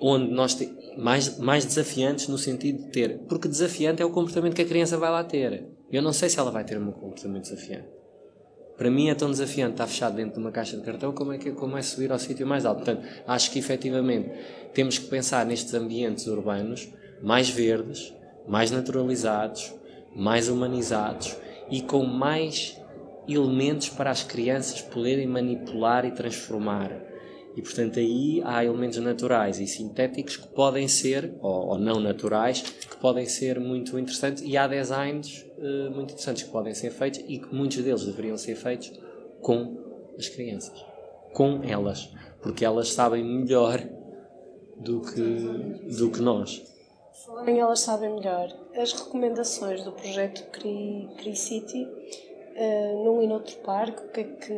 onde nós te, mais, mais desafiantes no sentido de ter, porque desafiante é o comportamento que a criança vai lá ter. Eu não sei se ela vai ter um comportamento desafiante. Para mim é tão desafiante estar fechado dentro de uma caixa de cartão como é, que, como é subir ao sítio mais alto. Portanto, acho que efetivamente temos que pensar nestes ambientes urbanos mais verdes, mais naturalizados, mais humanizados e com mais elementos para as crianças poderem manipular e transformar. E portanto aí há elementos naturais e sintéticos que podem ser, ou, ou não naturais, que podem ser muito interessantes e há designs uh, muito interessantes que podem ser feitos e que muitos deles deveriam ser feitos com as crianças, com elas, porque elas sabem melhor do que, do que nós. Falarem elas sabem melhor. As recomendações do projeto Cri, City, uh, num e noutro parque, o que é que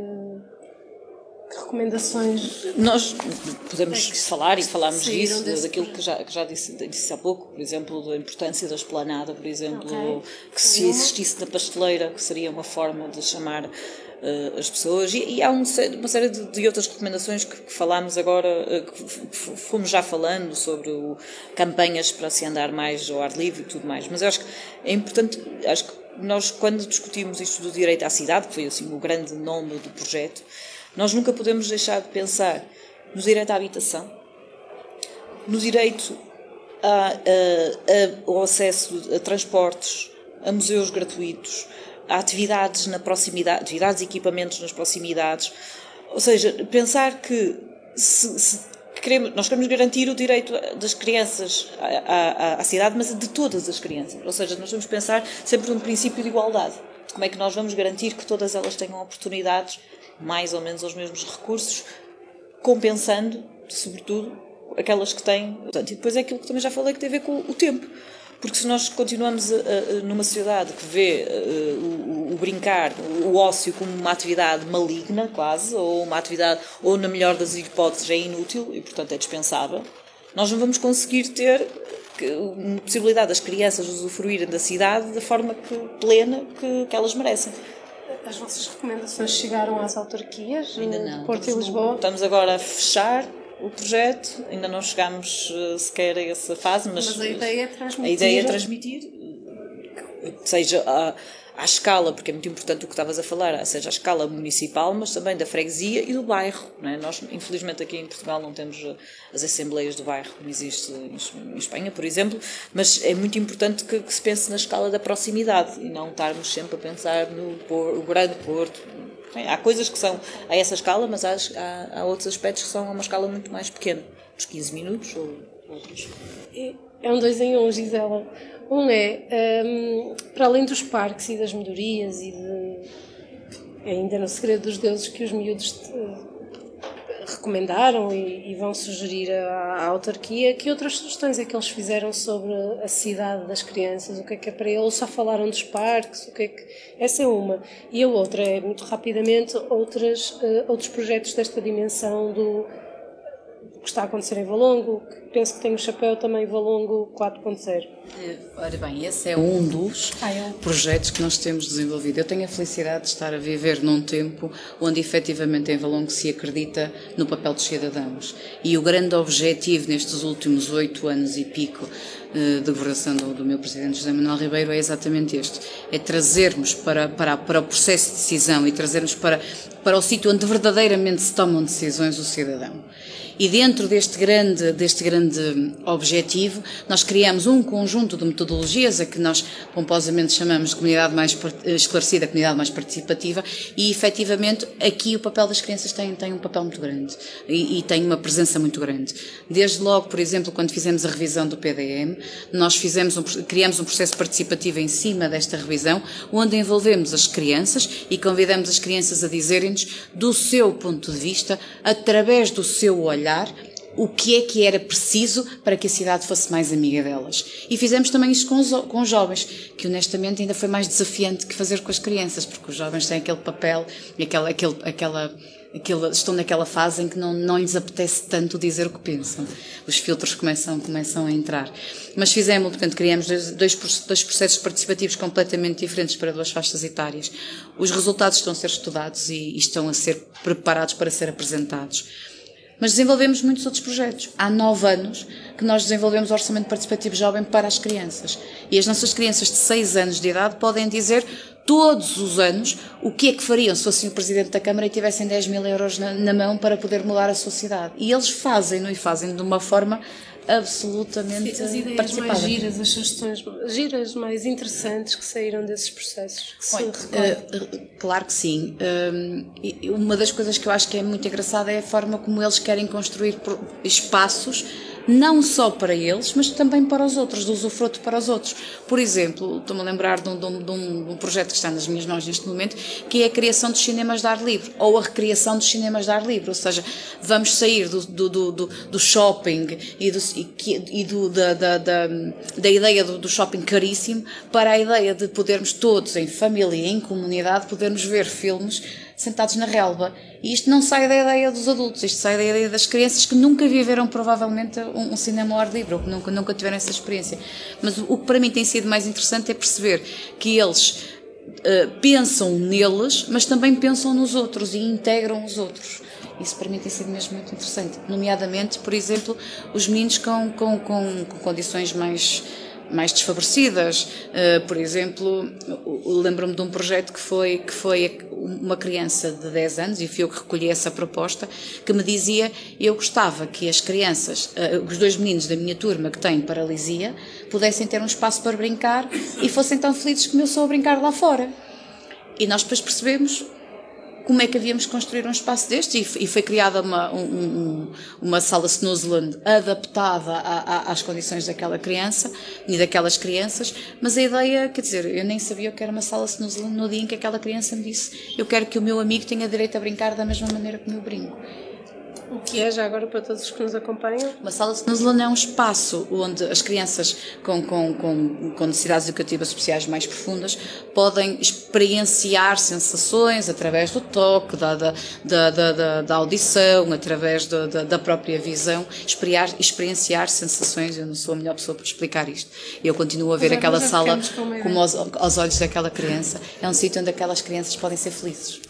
recomendações? Nós podemos é falar e falarmos disso, daquilo que já, que já disse, disse há pouco, por exemplo, da importância da esplanada, por exemplo, okay. que se existisse na pasteleira, que seria uma forma de chamar uh, as pessoas. E, e há um, uma série de, de, outras recomendações que, que falámos agora, uh, que fomos já falando sobre o, campanhas para se andar mais ao ar livre e tudo mais. Mas eu acho que é importante, acho que nós, quando discutimos isto do direito à cidade, que foi assim o grande nome do projeto, nós nunca podemos deixar de pensar no direito à habitação, no direito a, a, ao acesso a transportes, a museus gratuitos, a atividades na proximidade, atividades e equipamentos nas proximidades. Ou seja, pensar que se, se queremos, nós queremos garantir o direito das crianças à, à, à cidade, mas de todas as crianças. Ou seja, nós vamos pensar sempre num princípio de igualdade. Como é que nós vamos garantir que todas elas tenham oportunidades mais ou menos aos mesmos recursos, compensando, sobretudo, aquelas que têm. Portanto, e depois é aquilo que também já falei que tem a ver com o tempo. Porque se nós continuamos a, a, numa sociedade que vê uh, o, brincar, o ócio como uma atividade maligna, quase, ou uma atividade, ou na melhor das hipóteses, é inútil e, portanto, é dispensável, nós não vamos conseguir ter a possibilidade das crianças usufruírem da cidade da forma que, plena que, que elas merecem. As vossas recomendações chegaram às autarquias ainda não. de Porto e Lisboa? Estamos agora a fechar o projeto, ainda não chegámos uh, sequer a essa fase, mas, mas a ideia é transmitir. A ideia é transmitir, seja a à escala, porque é muito importante o que estavas a falar, seja a escala municipal, mas também da freguesia e do bairro. Não é? Nós, infelizmente, aqui em Portugal não temos eh, as assembleias do bairro como existe em Espanha, por exemplo, mas é muito importante que, que se pense na escala da proximidade e não estarmos sempre a pensar no por, grande Porto. Há coisas que são a essa escala, mas há, há, há outros aspectos que são a uma escala muito mais pequena, uns 15 minutos ou outros. É um dois em um, Gisela. Um é, um, para além dos parques e das melhorias e de, ainda no segredo dos deuses que os miúdos te, recomendaram e, e, vão sugerir à, à, autarquia, que outras sugestões é que eles fizeram sobre a cidade das crianças, o que é que é para eles, só falaram dos parques, o que é que... Essa é uma. E a outra é, muito rapidamente, outras, uh, outros projetos desta dimensão do que está a acontecer em Valongo, que penso que tem o chapéu também Valongo 4.0. Eh, ora bem, esse é um dos ah, é. projetos que nós temos desenvolvido. Eu tenho a felicidade de estar a viver num tempo onde efetivamente em Valongo se acredita no papel dos cidadãos. E o grande objetivo nestes últimos oito anos e pico eh, de governação do, do, meu Presidente José Manuel Ribeiro é exatamente este: é trazermos para, para, para o processo de decisão e trazermos para, para o sítio onde verdadeiramente se tomam decisões o cidadão. E dentro deste grande, deste grande objetivo, nós criamos um conjunto de metodologias a que nós pomposamente chamamos de comunidade mais esclarecida, comunidade mais participativa, e efetivamente aqui o papel das crianças tem, tem um papel muito grande e, e tem uma presença muito grande. Desde logo, por exemplo, quando fizemos a revisão do PDM, nós fizemos um, criamos um processo participativo em cima desta revisão, onde envolvemos as crianças e convidamos as crianças a dizerem-nos do seu ponto de vista, através do seu olhar, o que é que era preciso para que a cidade fosse mais amiga delas. E fizemos também isto com os, com os jovens, que honestamente ainda foi mais desafiante que fazer com as crianças, porque os jovens têm aquele papel e aquela, aquele, aquela, aquela, estão naquela fase em que não, não lhes apetece tanto dizer o que pensam. Os filtros começam, começam a entrar. Mas fizemos, portanto, criamos dois, dois processos participativos completamente diferentes para duas faixas etárias. Os resultados estão a ser estudados e, e estão a ser preparados para ser apresentados. Mas desenvolvemos muitos outros projetos. Há nove anos que nós desenvolvemos o Orçamento Participativo Jovem para as crianças. E as nossas crianças de 6 anos de idade podem dizer todos os anos o que é que fariam se fossem o Presidente da Câmara e tivessem 10 mil euros na, na mão para poder mudar a sociedade. E eles fazem-no e fazem de uma forma absolutamente Sim, as ideias mais giras, as sugestões giras mais interessantes que saíram desses processos. Que uh, claro que sim. Uh, uma das coisas que eu acho que é muito engraçada é a forma como eles querem construir espaços não só para eles, mas também para os outros, do usufruto para os outros. Por exemplo, estou-me a lembrar de um, de, um, de um, projeto que está nas minhas mãos neste momento, que é a criação dos cinemas de ar livre, ou a recriação dos cinemas de ar livre, ou seja, vamos sair do, do, do, do shopping e, do, e, do, da, da, da, da ideia do, do shopping caríssimo para a ideia de podermos todos, em família e em comunidade, podermos ver filmes sentados na relva. E isto não sai da ideia dos adultos, isto sai da ideia das crianças que nunca viveram provavelmente um, um cinema ao ar livre, ou que nunca, nunca tiveram essa experiência. Mas o, o que para mim tem sido mais interessante é perceber que eles uh, pensam neles, mas também pensam nos outros e integram os outros. Isso para mim tem sido mesmo muito interessante. Nomeadamente, por exemplo, os meninos com, com, com, com condições mais mais desfavorecidas. Uh, por exemplo, lembro-me de um projeto que foi, que foi uma criança de 10 anos, e fui eu que recolhi essa proposta, que me dizia eu gostava que as crianças, uh, os dois meninos da minha turma que têm paralisia, pudessem ter um espaço para brincar e fossem tão felizes como eu sou a brincar lá fora. E nós depois percebemos como é que havíamos construir um espaço deste e, foi criada uma, um, uma sala Snoozeland adaptada a, a, às condições daquela criança e daquelas crianças, mas a ideia, quer dizer, eu nem sabia o que era uma sala Snoozeland no dia em que aquela criança me disse eu quero que o meu amigo tenha direito a brincar da mesma maneira como eu brinco. O que é, já agora, para todos os que nos acompanham? Uma sala de Snuzlan é um espaço onde as crianças com, com, com, com, necessidades educativas especiais mais profundas podem experienciar sensações através do toque, da, da, da, da, da audição, através da, da, da, própria visão, experienciar, experienciar sensações. Eu não sou a melhor pessoa para explicar isto. Eu continuo a ver aquela sala como aos, aos olhos daquela criança. É um sítio onde aquelas crianças podem ser felizes.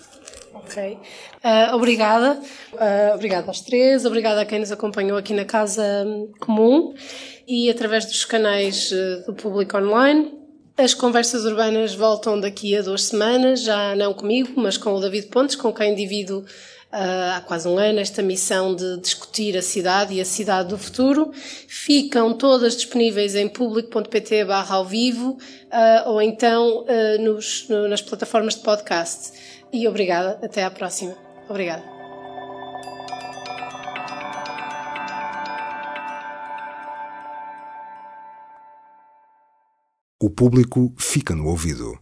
Ok. Uh, obrigada. Uh, obrigada aos três. Obrigada a quem nos acompanhou aqui na Casa Comum e através dos canais uh, do Público Online. As conversas urbanas voltam daqui a duas semanas, já não comigo, mas com o David Pontes, com quem divido há quase um ano esta missão de discutir a cidade e a cidade do futuro. Ficam todas disponíveis em público.pt ao vivo ou então nos, no, nas plataformas de podcast. E obrigada, até à próxima. Obrigada. O público fica no ouvido.